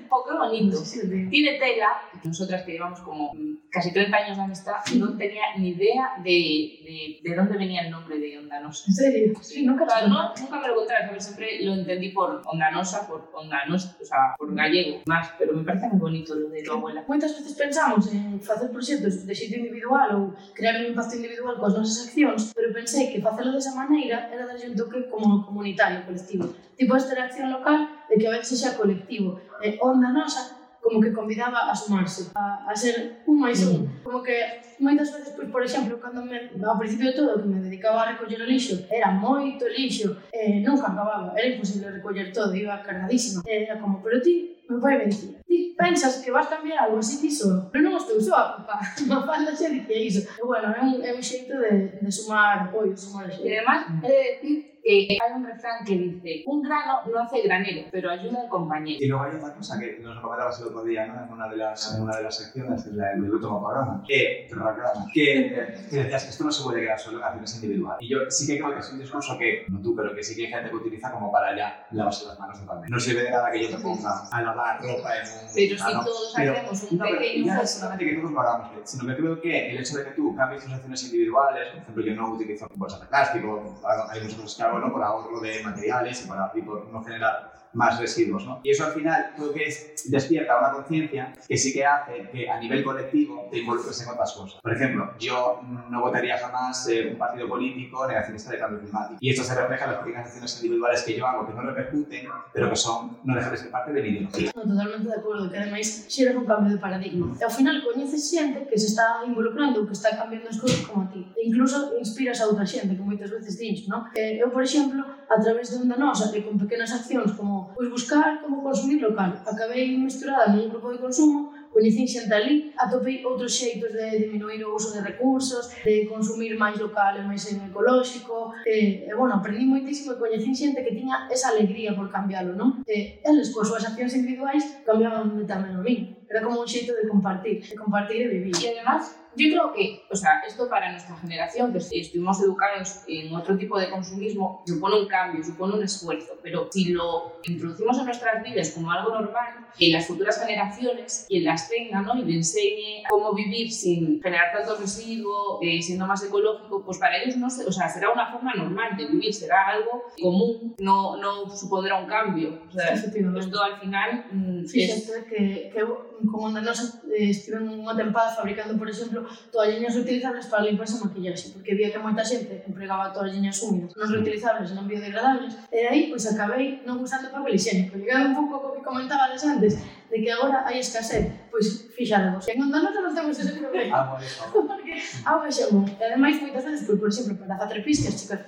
Speaker 3: Oh, qué bonito.
Speaker 6: Sí, sí.
Speaker 3: Tiene tela, nosotras que llevamos como mm, casi 30 años de amistad, no tenía ni idea de, de, de dónde venía el nombre de Onda Nosa.
Speaker 6: En serio? Sí, nunca
Speaker 3: O sea,
Speaker 6: te
Speaker 3: no, nunca me lo contaron, pero siempre lo entendí por Onda Nosa, por Onda Nosa, o sea, por gallego más, pero me parece muy bonito lo de tu abuela.
Speaker 6: Moitas veces pensamos en facer proxectos de xeito individual ou crear un impacto individual coas nosas accións, pero pensei que facelo desa maneira era darlle un toque como comunitario, colectivo. Tipo esta reacción local de que a veces xa colectivo. E onda nosa como que convidaba a sumarse, a, a ser un máis un. Mm. Como que moitas veces, pois, por exemplo, cando me, ao principio de todo, que me dedicaba a recoller o lixo, era moito lixo, eh, nunca acababa, era imposible recoller todo, iba cargadísima. Era como, pero ti meu pai me dicía, ti pensas que vas cambiar algo así ti solo, pero non estou só, papá. Mafalda xa dicía iso. E bueno, é un, é un xeito de, de sumar apoio, sumar
Speaker 3: Y además, he de decir que hay un refrán que dice, un grano no hace granero, pero ayuda al compañero.
Speaker 2: Y luego hay otra cosa que nos comentabas el otro día, ¿no? En una de las, en una de las secciones del, del último programa, que, programa, que, que decías que esto no se puede quedar solo en acciones individuales. Y yo sí que creo que es un discurso que, no tú, pero que sí que hay gente que utiliza como para ya lavarse las manos totalmente. No sirve de nada que yo te ponga a lavar ropa en un...
Speaker 3: Pero si todos
Speaker 2: Pero-
Speaker 3: hacemos un
Speaker 2: no,
Speaker 3: pequeño
Speaker 2: ya no solamente que todos lo hagamos, sino que creo que el hecho de que tú cambies tus acciones individuales, por ejemplo, yo no utilizo bolsas de plástico, hay muchas cosas que hago ¿no? por ahorro de materiales y, para, y por no generar más residuos. ¿no? Y eso al final creo que es, despierta una conciencia que sí que hace que a nivel colectivo te involucres en otras cosas. Por ejemplo, yo no votaría jamás eh, un partido político negacionista de cambio climático. Y esto se refleja en las pequeñas acciones individuales que yo hago, que no repercuten, pero que son, no dejan de ser parte de mi ideología.
Speaker 6: No, totalmente de acordo, que ademais xeras un cambio de paradigma. E ao final coñeces xente que se está involucrando, que está cambiando as cousas como a ti. E incluso inspiras a outra xente, que moitas veces dins, non? Eh, eu, por exemplo, a través de onda nosa, que con pequenas accións como pois, buscar como consumir local. Acabei misturada nun grupo de consumo, coñecín xente ali, atopei outros xeitos de diminuir o uso de recursos, de consumir máis local e máis en ecolóxico, e, e bueno, aprendi moitísimo e coñecín xente que tiña esa alegría por cambiarlo, non? E eles, coas súas accións individuais, cambiaban tamén a mí. Era como un xeito de compartir, de compartir e vivir.
Speaker 3: E además, yo creo que, o sea, esto para nuestra generación, que estuvimos educados en otro tipo de consumismo, supone un cambio, supone un esfuerzo, pero si lo introducimos en nuestras vidas como algo normal, que las futuras generaciones, quien las tenga, ¿no? Y le enseñe cómo vivir sin generar tanto residuo, eh, siendo más ecológico, pues para ellos no se, o sea, será una forma normal de vivir, será algo común, no, no supondrá un cambio. O sea,
Speaker 6: Efectivamente.
Speaker 3: esto al final mm, es...
Speaker 6: Fíxate que, que como nosa, eh, estive unha tempada fabricando, por exemplo, toalliñas utilizables para limparse a maquillaxe, porque vía que moita xente empregaba toalliñas húmidas, non reutilizables, non biodegradables, e aí, pois, acabei non usando papel higiénico. Ligado un pouco co que comentabades antes, de que agora hai escasez, pois fixándonos. En Onda non temos ese problema.
Speaker 2: Ah,
Speaker 6: porque agua xamón. E ademais, moitas veces, pois, por exemplo, para facer piscas, chicas,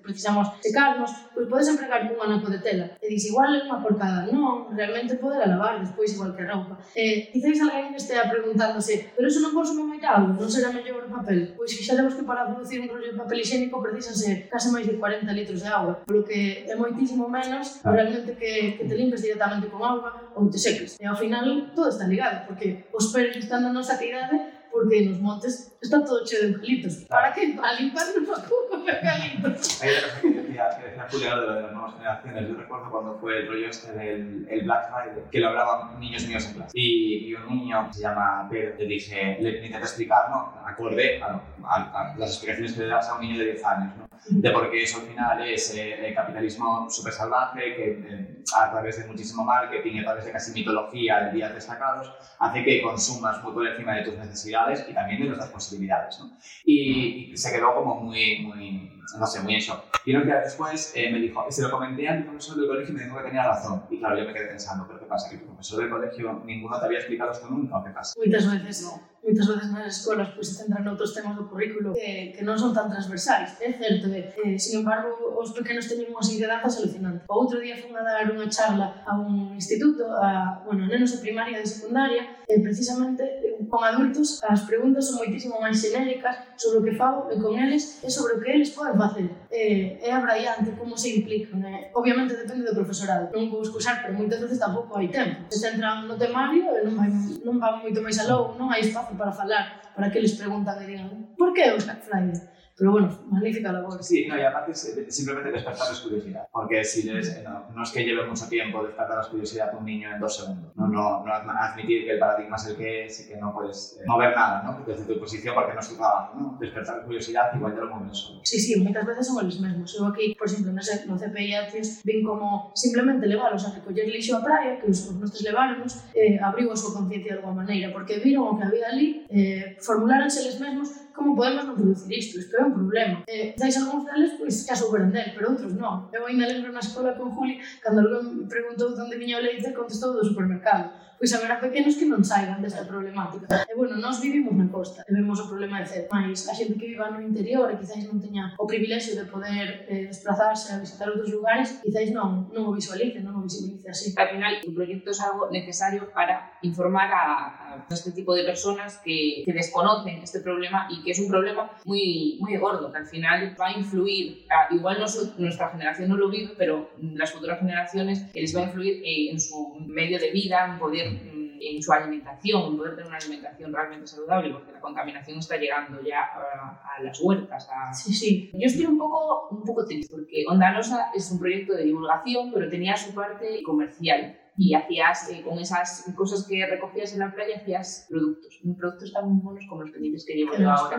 Speaker 6: precisamos secarnos, pois podes empregar un anaco de tela. E dis, igual é unha porcada. Non, realmente poder lavar despois igual que a roupa. E quizáis alguén estea preguntándose, pero eso non consume moita agua, non será mellor papel? Pois fixaremos que para producir un rollo de papel higiénico precisanse case máis de 40 litros de agua, polo que é moitísimo menos
Speaker 2: ah.
Speaker 6: realmente que, que te limpes directamente con agua ou te seques. E ao final todo está ligado, porque os pelos están na nosa cidade porque nos montes está todo cheo de eucaliptos. Para que? Para limpar un pouco de eucaliptos.
Speaker 2: Hay otra cosa que decía, que decía Julio de lo de las nuevas generaciones. Yo recuerdo cuando fue el rollo este del el Black Friday, que lo hablaban niños míos en clase. Y, y un niño que se llama Pedro, le dije, le, le intenté explicar, ¿no? Acorde a, a- a las explicaciones que le das a un niño de 10 años, ¿no? De por qué eso al final es eh, el capitalismo súper salvaje, que eh, a través de muchísimo marketing a través de casi mitología de días destacados, hace que consumas muy por encima de tus necesidades y también de nuestras posibilidades, ¿no? Y, y se quedó como muy, muy, no sé, muy en. Y unos días después eh, me dijo, se lo comenté a mi profesor del colegio y me dijo que tenía razón. Y claro, yo me quedé pensando, ¿pero qué pasa? ¿Que tu profesor del colegio ninguno te había explicado esto nunca o qué pasa?
Speaker 6: Moitas veces non. moitas veces nas escolas pois, se centran noutros temas do currículo que, que non son tan transversais, é certo, eh, eh sin embargo, os pequenos teñen unhas inquedanzas alucinantes. O outro día fun a dar unha charla a un instituto, a, bueno, nenos de primaria e de secundaria, e precisamente con adultos as preguntas son moitísimo máis xenéricas sobre o que fago e con eles e sobre o que eles poden facer. Eh, é abraiante como se implican. Eh. obviamente depende do profesorado. Non vou excusar, pero moitas veces tampouco hai tempo. Se centran no temario e non vai, non van moito máis alou, non hai espazo para falar, para que eles preguntan e digan por que o Black Friday? Pero bueno, magnífica labor.
Speaker 2: Sí, no, y aparte simplemente despertarles curiosidad. Porque si les, no, no es que lleve mucho tiempo despertar curiosidad a un niño en dos segundos. No, no, no adm- admitir que el paradigma es el que es y que no puedes eh, mover nada, ¿no? Desde tu posición porque no es tu trabajo, ¿no? Despertar curiosidad igual te lo mueven solo.
Speaker 6: Sí, sí, moitas veces son eles mesmos. Eu aquí, por exemplo, no, C- no CPI Acios, vin como simplemente leválos a recoller lixo á praia, que os, os nostros leváronos, eh, abriu a súa conciencia de alguma maneira, porque viron o que había ali, eh, formularanse eles mesmos como podemos non producir isto? Isto é un problema. Eh, dais algúns deles, pois, xa souberon del, pero outros non. Eu ainda lembro na escola con Juli, cando alguén preguntou onde viña o leite, contestou do supermercado. Pois haberá pequenos que non saiban desta problemática. E, bueno, nós vivimos na costa, e vemos o problema de cerca, mas a xente que viva no interior e quizáis non teña o privilexio de poder eh, desplazarse a visitar outros lugares, quizáis non, non o visualice, non o visibilice así.
Speaker 3: Al final, o proxecto é algo necesario para informar a, a este tipo de personas que, que desconocen este problema y que es un problema muy, muy gordo, que al final va a influir, a, igual nuestra generación no lo vive, pero las futuras generaciones les va a influir eh, en su medio de vida, en poder mm, en su alimentación, en poder tener una alimentación realmente saludable, porque la contaminación está llegando ya a, a las huertas. A...
Speaker 6: Sí, sí.
Speaker 3: Yo estoy un poco, un poco triste, porque Onda Nosa es un proyecto de divulgación, pero tenía su parte comercial. y hacías eh, con esas cosas que recogías en la playa, hacías productos. Productos tan buenos como los pendientes que llevo yo ahora.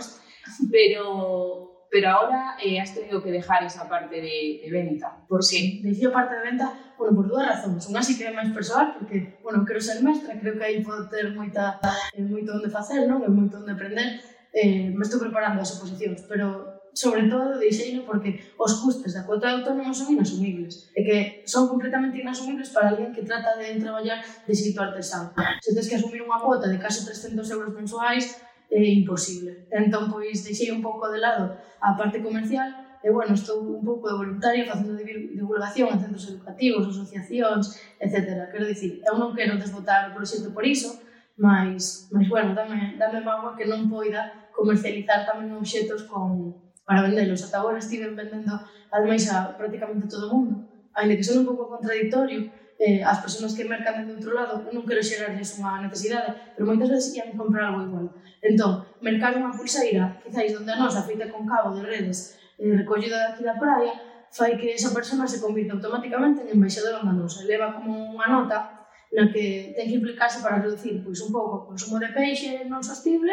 Speaker 3: Pero, pero ahora eh, has tenido que dejar esa parte de, de venta. Por qué?
Speaker 6: Deixo a parte de venta, bueno, por dúas razóns. Unha sí que é máis persoal, porque, bueno, quero ser mestra, creo que aí podo ter moita, eh, moito onde facer, non? E moito onde aprender. Eh, me estou preparando as oposicións, pero sobre todo de diseño porque os custes da cuota de autónomo son inasumibles e que son completamente inasumibles para alguén que trata de traballar de xeito artesano. Se tens que asumir unha cuota de case 300 euros mensuais é imposible. Entón, pois, deixei un pouco de lado a parte comercial e, bueno, estou un pouco de voluntaria facendo divulgación en centros educativos, asociacións, etc. Quero dicir, eu non quero desbotar o proxecto por iso, mas, mas bueno, dame, dame mágoa que non poida comercializar tamén obxetos con, para vendelos. Ata agora estiven vendendo ademais a prácticamente todo o mundo. Ainda que son un pouco contradictorio, eh, as persoas que mercan dentro outro lado, non quero xerarles unha necesidade, pero moitas veces ian comprar algo igual. Entón, mercar unha pulseira, quizáis donde a nosa feita con cabo de redes, eh, recollida daqui da praia, fai que esa persona se convirta automáticamente en embaixadora da nosa. Leva como unha nota na que ten que implicarse para reducir pois, un pouco o consumo de peixe non sostible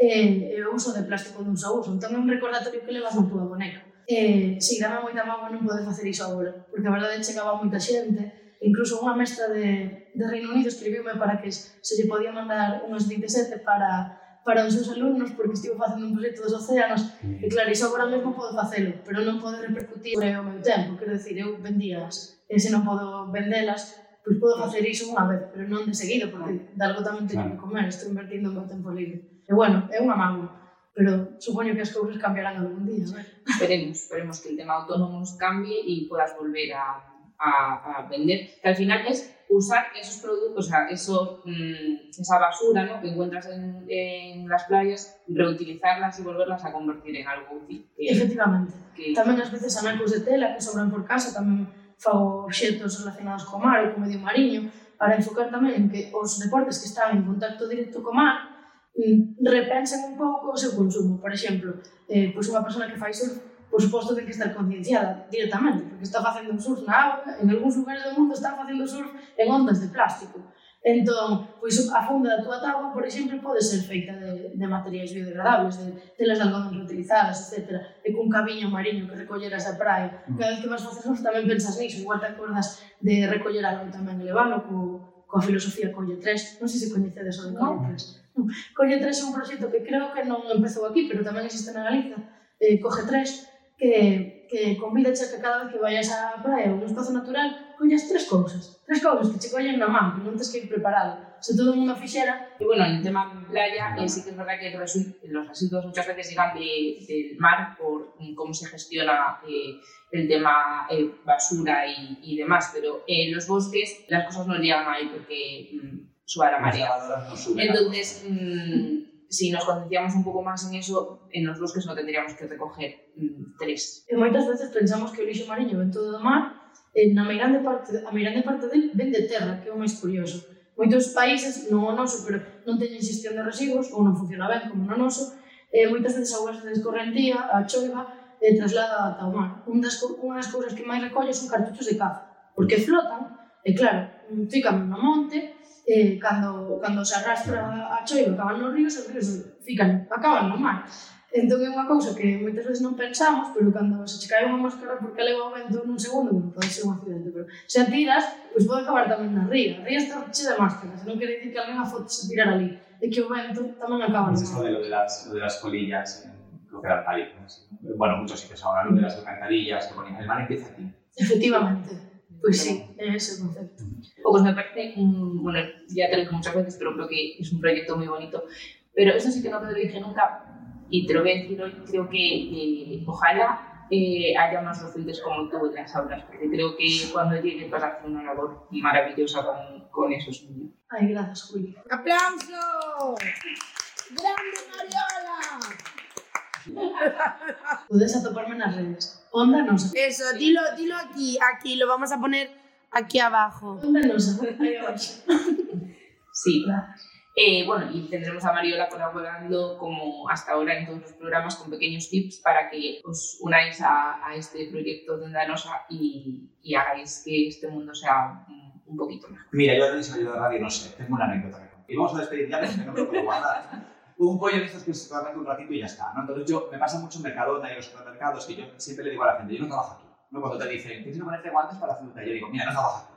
Speaker 6: e, e o uso de plástico dun só uso. Entón é un recordatorio que levas na túa boneca. E, si dame moita mágoa non poder facer iso agora, porque a verdade chegaba moita xente, incluso unha mestra de, de Reino Unido escribiume para que se lle podía mandar unhas 27 para para os seus alumnos porque estivo facendo un proxecto dos océanos e claro, iso agora mesmo podo facelo pero non pode repercutir sobre o meu tempo quero dicir, eu vendías e se non podo vendelas pois podo facer iso unha vez, pero non de seguido, porque ah. de algo tamén teño que comer, estou invertindo o meu tempo libre. E bueno, é unha mágoa, pero supoño que as cousas cambiarán algún día, non?
Speaker 3: Esperemos, esperemos que o tema autónomos cambie e podas volver a, a, a vender, que al final es usar esos productos, o sea, eso, mmm, esa basura ¿no? que encuentras en, en, las playas, reutilizarlas y volverlas a convertir en algo útil.
Speaker 6: Que, Efectivamente. Que... Tamén as veces anacos de tela que sobran por casa, tamén fago obxectos relacionados co mar e co medio mariño, para enfocar tamén en que os deportes que están en contacto directo co mar mm, repensen un pouco o seu consumo. Por exemplo, eh, pois unha persona que fai surf, por suposto, ten que estar concienciada directamente, porque está facendo surf na agua, en algúns lugares do mundo está facendo surf en ondas de plástico. Entón, pois a funda da túa tábua, por exemplo, pode ser feita de, de materiais biodegradables, de telas de algodón reutilizadas, etc. E cun cabiño mariño que recolleras da praia. Mm. Cada vez que vas facer surf tamén pensas nisso, igual te acordas de recoller algo tamén e co, coa filosofía Colle 3. Non sei se coñecedes o de Colle 3. No. Mm. Colle 3 é un proxecto que creo que non empezou aquí, pero tamén existe na Galiza. Eh, Coge 3, que, que convida a que cada vez que vayas á praia ou un espazo natural, collas tres cousas, tres cousas que che collen na man, que non tens que ir preparado. Se todo o mundo fixera...
Speaker 3: Y bueno, en el tema playa, eh, sí que es verdad que los residuos muchas veces llegan de, del mar por cómo se gestiona eh, el tema eh, basura y, y demás, pero en los bosques las cosas no llegan ahí porque mm, suba la marea. Entonces, mmm, si nos concienciamos un pouco máis en eso, en os bosques non tendríamos que recoger mm, tres.
Speaker 6: E moitas veces pensamos que o lixo mariño ven todo do mar, e Eh, na meirande parte, a meirande parte del ven de terra, que é o máis curioso. Moitos países, non o noso, pero non teñen xestión de residuos, ou non funciona ben como no noso, e moitas veces a de descorrentía, a choiva, e traslada ata o mar. Un das, unha das cousas que máis recolle son cartuchos de caza, porque flotan, e claro, fican no monte, e cando, cando se arrastra a choiva, acaban nos ríos, os ríos fican, acaban no mar. Entón é unha cousa que moitas veces non pensamos, pero cando se che cae unha máscara porque leva o vento nun segundo, bueno, pode ser un accidente, pero se a tiras, pois pode acabar tamén na ría. A ría está che de máscaras, non quere dicir que alguén a foto se tirar ali, e que o vento tamén acaba.
Speaker 2: Isto de lo de las, lo de las colillas, eh, lo que eran palitas. Bueno, muchos sitios ahora, lo de las alcantarillas, que ponían el mar empieza aquí.
Speaker 6: Efectivamente. Pois pues sí, é ese o concepto.
Speaker 3: Me parece, un, bueno, ya te lo dije muchas veces, pero creo que es un proyecto muy bonito. Pero eso sí que no te lo dije nunca, y te lo voy a decir hoy. Creo que eh, ojalá eh, haya más docentes como tú en las aulas, porque creo que cuando llegues vas a hacer una labor maravillosa con, con esos niños.
Speaker 6: Ai, grazas, Juli.
Speaker 1: ¡Aplauso! ¡Grande Mariola!
Speaker 6: Podes atoparme nas redes. Onda nosa.
Speaker 1: Eso, dilo, dilo aquí, aquí, lo vamos a poner aquí abajo.
Speaker 6: Onda. Aí abaixo.
Speaker 3: Sí. Eh, bueno, y tendremos a Mariola colaborando como hasta ahora en todos los programas con pequeños tips para que os unáis a, a este proyecto de Ondanosa y, y hagáis que este mundo sea un, un poquito mejor.
Speaker 2: Mira, yo de salido de radio no sé, tengo una anécdota que. Y vamos a despedir ya, porque no me lo puedo guardar. Un pollo de estos que se trabaja un ratito y ya está, ¿no? Entonces yo, me pasa mucho en Mercadona y en los supermercados que yo siempre le digo a la gente, yo no trabajo aquí. ¿no? Cuando te dicen, tienes que ponerte guantes para la fruta, yo digo, mira, no trabajo aquí.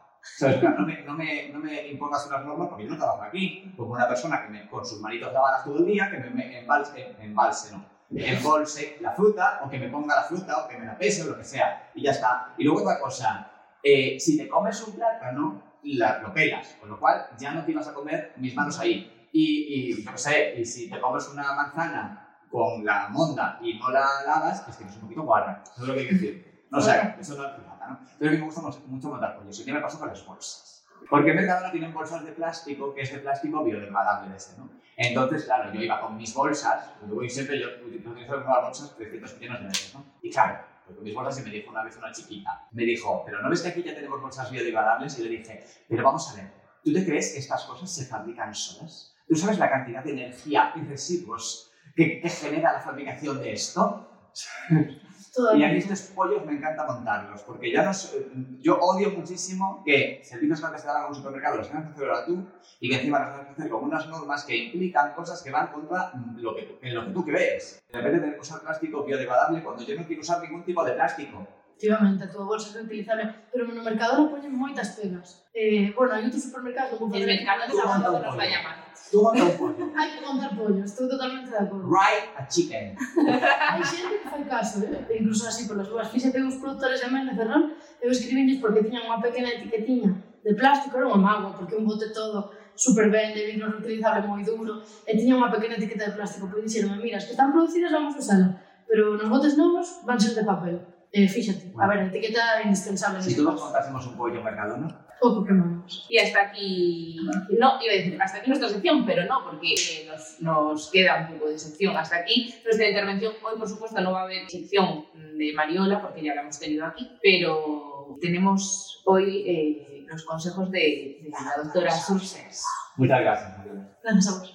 Speaker 2: No, me, no, me, no me impongas unas normas porque yo no trabajo aquí. Como una persona que me, con sus manitos lavadas todo el día, que me, me embalse, embalse, no, embolse la fruta, o que me ponga la fruta, o que me la pese, o lo que sea. Y ya está. Y luego otra cosa, eh, si te comes un plátano, la, lo pelas, con lo cual ya no te ibas a comer mis manos ahí. Y, y yo qué sé, y si te comes una manzana con la monda y no la lavas, es que es un poquito guarra. Eso es lo que hay que decir. No sé, eso no ¿no? Pero a mí me gusta mucho, montar pollos. ¿Y qué me pasó con las bolsas? Porque Mercadona tienen bolsas de plástico, que es de plástico biodegradable de ese, ¿no? Entonces, claro, yo iba con mis bolsas, yo voy siempre, yo utilizo las bolsas 300 millones de veces, ¿no? Y claro, pues con mis bolsas y me dijo una vez una chiquita, me dijo, pero ¿no ves que aquí ya tenemos bolsas biodegradables? Y le dije, pero vamos a ver, ¿tú te crees que estas cosas se fabrican solas? ¿Tú sabes la cantidad de energía y residuos que, que genera la fabricación de esto? Y a mí estos pollos me encanta montarlos, porque ya no es- yo odio muchísimo que servicios que antes te daban en un supermercado los tengas que hacer ahora tú y que encima los tengas que hacer con unas normas que implican cosas que van contra lo que, tú- en lo que tú crees. De repente tener que usar plástico biodegradable cuando yo no quiero usar ningún tipo de plástico.
Speaker 6: Efectivamente, a túa bolsa é reutilizable, pero no Mercadona poñen moitas pegas. Eh, bueno, hai outros supermercados
Speaker 3: El mercado de
Speaker 2: un
Speaker 3: nos va a llamar.
Speaker 2: Tu manda um pollo.
Speaker 6: Hai que mandar pollo, estou totalmente de acordo.
Speaker 2: Right a chicken.
Speaker 6: Hai xente que fai caso, eh? incluso así polas súas. Fíxate uns produtores Mel de Ferrón, eu escribínlles porque tiñan unha pequena etiquetiña de plástico, era unha mágoa, porque un bote todo super ben de vino reutilizable moi duro, eh, e tiña unha pequena etiqueta de plástico, pois dixeronme, mira, as que están producidas vamos usala, pero nos botes novos van ser de papel. Eh, fíxate, bueno. a ver, a etiqueta indispensable.
Speaker 2: Si todos contásemos un pollo en Mercadona,
Speaker 6: O Pokémon.
Speaker 3: Y hasta aquí, no, iba a decir, hasta aquí nuestra sección, pero no, porque eh, nos, nos queda un poco de sección. Hasta aquí nuestra intervención. Hoy, por supuesto, no va a haber sección de Mariola, porque ya la hemos tenido aquí, pero tenemos hoy eh, los consejos de, de la doctora Surses.
Speaker 2: muchas gracias.
Speaker 6: Gracias a vos.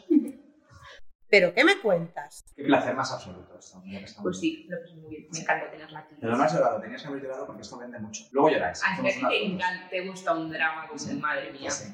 Speaker 1: ¿Pero qué me cuentas?
Speaker 2: Qué placer más absoluto esto. que.
Speaker 3: Pues sí, lo que es muy bien. Me encanta tenerla aquí.
Speaker 2: Pero no has llorado, tenías que haber llorado porque esto vende mucho. Luego lloráis.
Speaker 3: Que
Speaker 2: unas
Speaker 3: te encanta, te gusta un drama como
Speaker 2: Sí.
Speaker 3: madre mía.
Speaker 2: Pues sí.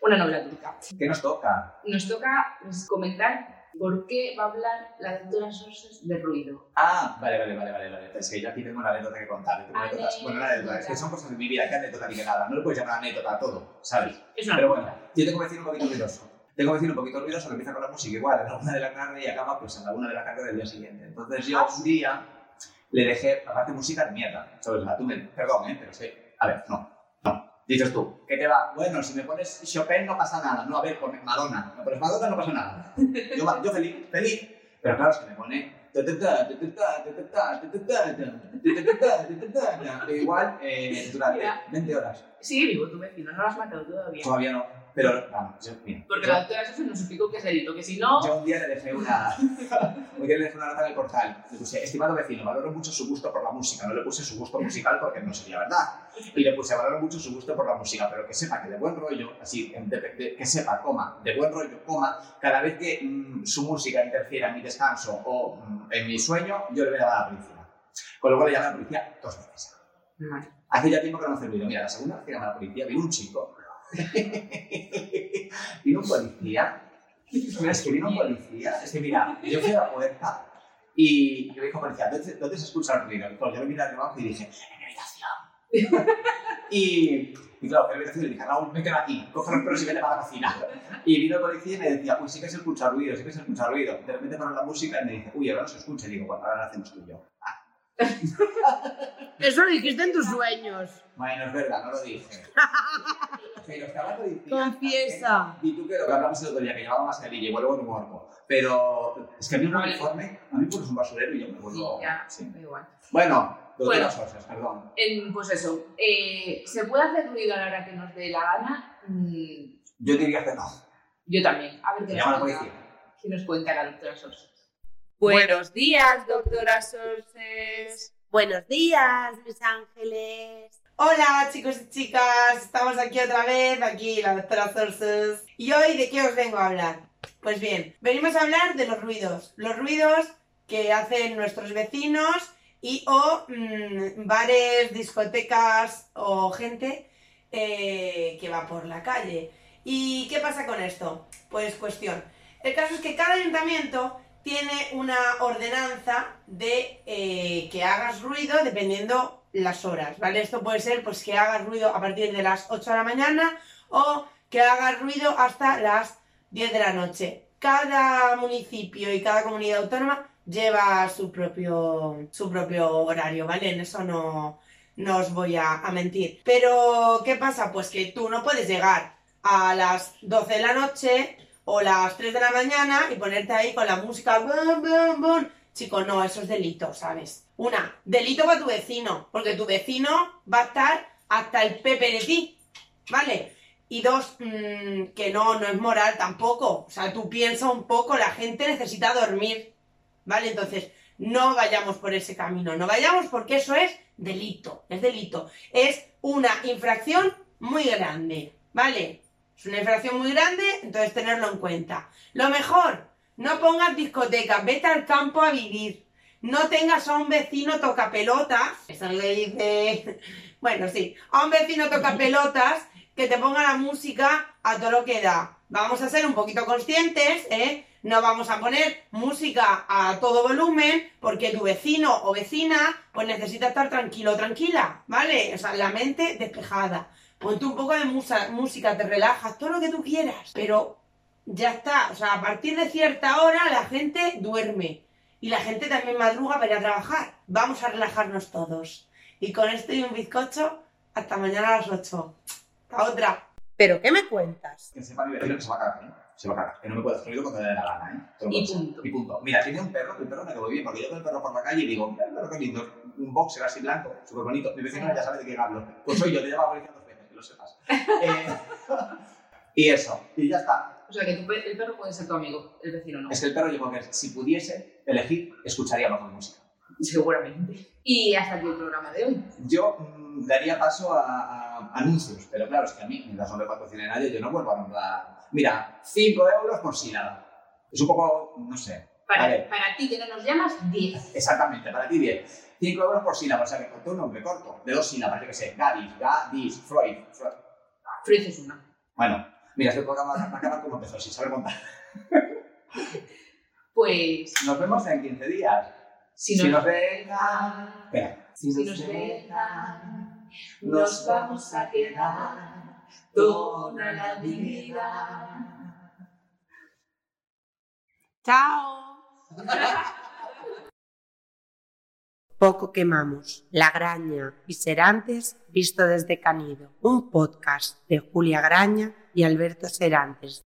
Speaker 3: Una novela turca.
Speaker 2: ¿Qué nos toca?
Speaker 3: Nos toca pues, comentar por qué va a hablar la doctora Surses de ruido.
Speaker 2: Ah, vale, vale, vale, vale, vale. Es que yo aquí tengo una anécdota que contar. Tengo anécdotas. Bueno, una anécdota. Es que son cosas de mi vida. ¿Qué anécdota ni que nada? No le puedes llamar anécdota a todo, ¿sabes?
Speaker 3: Es una
Speaker 2: Pero bueno, yo tengo un vecino un poquito ruidoso. Tengo un vecino un poquito ruidoso que empieza con la música igual a la una de la tarde y acaba pues a la una de la tarde del día siguiente. Entonces yo un día le dejé, aparte música de mierda, ¿sabes? O sea, tú me, perdón, ¿eh? Pero que, a ver, no, no. Dices tú, ¿qué te va? Bueno, si me pones Chopin no pasa nada. No, a ver, pon Madonna. Me pones Madonna no pasa nada. Yo, yo feliz, feliz. Pero claro, es que me pone... Igual eh, durante
Speaker 3: Mira.
Speaker 2: 20 horas.
Speaker 3: Sigue vivo tu vecino, no lo has matado todavía.
Speaker 2: Todavía no. Pero vamos, yo, mira,
Speaker 3: Porque
Speaker 2: yo-
Speaker 3: la doctora Surses nos explicó que es delito, que si no...
Speaker 2: yo un día le dejé una, un día le dejé una nota en el portal. Le puse, estimado vecino, valoro mucho su gusto por la música. No le puse su gusto musical porque no sería verdad. Y le puse, valoro mucho su gusto por la música, pero que sepa que de buen rollo, así, de- de- que sepa, coma, de buen rollo, coma, cada vez que mm, su música interfiera en mi descanso o mm, en mi sueño, yo le voy a llamar a la policía. Con lo cual le llamé a la policía dos veces.
Speaker 3: Vale.
Speaker 2: Hace ya tiempo que no hace ruido. Mira, la segunda vez que llamé a la policía, vino un chico. vino un policía. Mira, es que vino un policía. Es que mira, yo fui a la puerta y le dijo policía, ¿dónde, se escucha el ruido? Pues yo me miré de abajo y dije, en mi habitación. y, claro, fui a la habitación le dije, Raúl, vete aquí, coge los perros y vete para la cocina. Y vino el policía y me decía, uy, sí que se escucha ruido, sí que se escucha ruido. De repente para la música y me dice, uy, ahora no se escucha. Y digo, bueno, ahora lo hacemos tú yo.
Speaker 1: Eso lo dijiste en tus sueños.
Speaker 2: Bueno, es verdad, no lo dije. Pero estaba
Speaker 1: Confiesa.
Speaker 2: Y tú que lo que hablamos el otro día, que llevaba mascarilla y vuelvo en muerto. Pero es que a mí un uniforme, a mí pones un basurero y yo me
Speaker 3: Sí,
Speaker 2: vuelvo...
Speaker 3: ya,
Speaker 2: sí.
Speaker 3: da igual.
Speaker 2: Bueno, doctora
Speaker 3: Bueno.
Speaker 2: Sorsas, perdón.
Speaker 3: En- pues eso, eh, ¿se puede hacer ruido a la hora que nos dé la gana? Mm,
Speaker 2: Yo diría que no.
Speaker 3: yo también. A ver qué nos,
Speaker 2: llama la
Speaker 3: cuenta,
Speaker 2: policía.
Speaker 3: qué nos cuenta la doctora Sorses. Buenos días, doctora Sorses.
Speaker 5: Buenos días, mis ángeles.
Speaker 1: Hola chicos y chicas, estamos aquí otra vez, aquí la doctora Sources. ¿Y hoy de qué os vengo a hablar? Pues bien, venimos a hablar de los ruidos, los ruidos que hacen nuestros vecinos y o mm, bares, discotecas o gente eh, que va por la calle. ¿Y qué pasa con esto? Pues cuestión. El caso es que cada ayuntamiento tiene una ordenanza de eh, que hagas ruido dependiendo las horas, ¿vale? Esto puede ser pues que hagas ruido a partir de las 8 de la mañana o que hagas ruido hasta las 10 de la noche. Cada municipio y cada comunidad autónoma lleva su propio, su propio horario, ¿vale? En eso no, no os voy a, a mentir. Pero, ¿qué pasa? Pues que tú no puedes llegar a las 12 de la noche o las 3 de la mañana y ponerte ahí con la música bum, bum, bum. Chico, no, eso es delito, ¿sabes? Una, delito para tu vecino, porque tu vecino va a estar hasta el pepe de ti, ¿vale? Y dos, mm, que no, no es moral tampoco. O sea, tú piensa un poco, la gente necesita dormir, ¿vale? Entonces, no vayamos por ese camino, no vayamos porque eso es delito, es delito. Es una infracción muy grande, ¿vale? Es una infracción muy grande, entonces tenerlo en cuenta. Lo mejor, no pongas discotecas, vete al campo a vivir. No tengas a un vecino toca pelotas. Eso le dice. Bueno, sí. A un vecino toca pelotas que te ponga la música a todo lo que da. Vamos a ser un poquito conscientes, ¿eh? No vamos a poner música a todo volumen porque tu vecino o vecina pues necesita estar tranquilo tranquila, ¿vale? O sea, la mente despejada. Ponte un poco de musa- música, te relajas, todo lo que tú quieras. Pero ya está. O sea, a partir de cierta hora la gente duerme. Y la gente también madruga para ir a trabajar. Vamos a relajarnos todos. Y con esto y un bizcocho, hasta mañana a las 8. Hasta otra.
Speaker 5: ¿Pero qué me cuentas?
Speaker 2: Que sepa mi que se va a cagar, ¿eh? Se va a cagar. Que no me puedo escribir cuando le dé la gana, ¿eh?
Speaker 3: Y punto.
Speaker 2: Y punto. Mira, tiene un perro, que el perro me quedó bien, porque yo con el perro por la calle y digo, mira el perro qué lindo, un boxer así blanco, súper bonito. Mi vecino ya sabe de qué hablo. Pues soy yo, te llamo a la policía sepas. Eh, y eso, y ya está.
Speaker 3: O sea, que tu pe- el perro puede ser tu amigo, el vecino no.
Speaker 2: Es que el perro, yo creo que si pudiese elegir, escucharía mejor música.
Speaker 3: Seguramente. Y hasta aquí el programa de hoy.
Speaker 2: Yo mm, daría paso a, a anuncios, pero claro, es que a mí, mientras no me patrocine nadie, yo no vuelvo a nombrar. Mira, 5 euros por sílaba. Es un poco, no sé.
Speaker 3: Para, para ti que no nos llamas, 10.
Speaker 2: Exactamente, para ti bien. 5 euros por sílaba, o sea que corto un nombre corto, de dos sílabas, yo que sé, Gadis, Gadis, Freud, Freud.
Speaker 3: Freud es una.
Speaker 2: Bueno, mira, este programa a acabar como empezó, sin saber contar.
Speaker 3: Pues,
Speaker 2: Nos vemos en 15 días.
Speaker 3: si
Speaker 2: Si nos, dejan. Espera.
Speaker 3: si nos dejan, nos vamos a quedar toda la vida.
Speaker 1: ¡Chao!
Speaker 5: Poco quemamos. La Graña y Serantes visto desde Canido. Un podcast de Julia Graña y Alberto Serantes.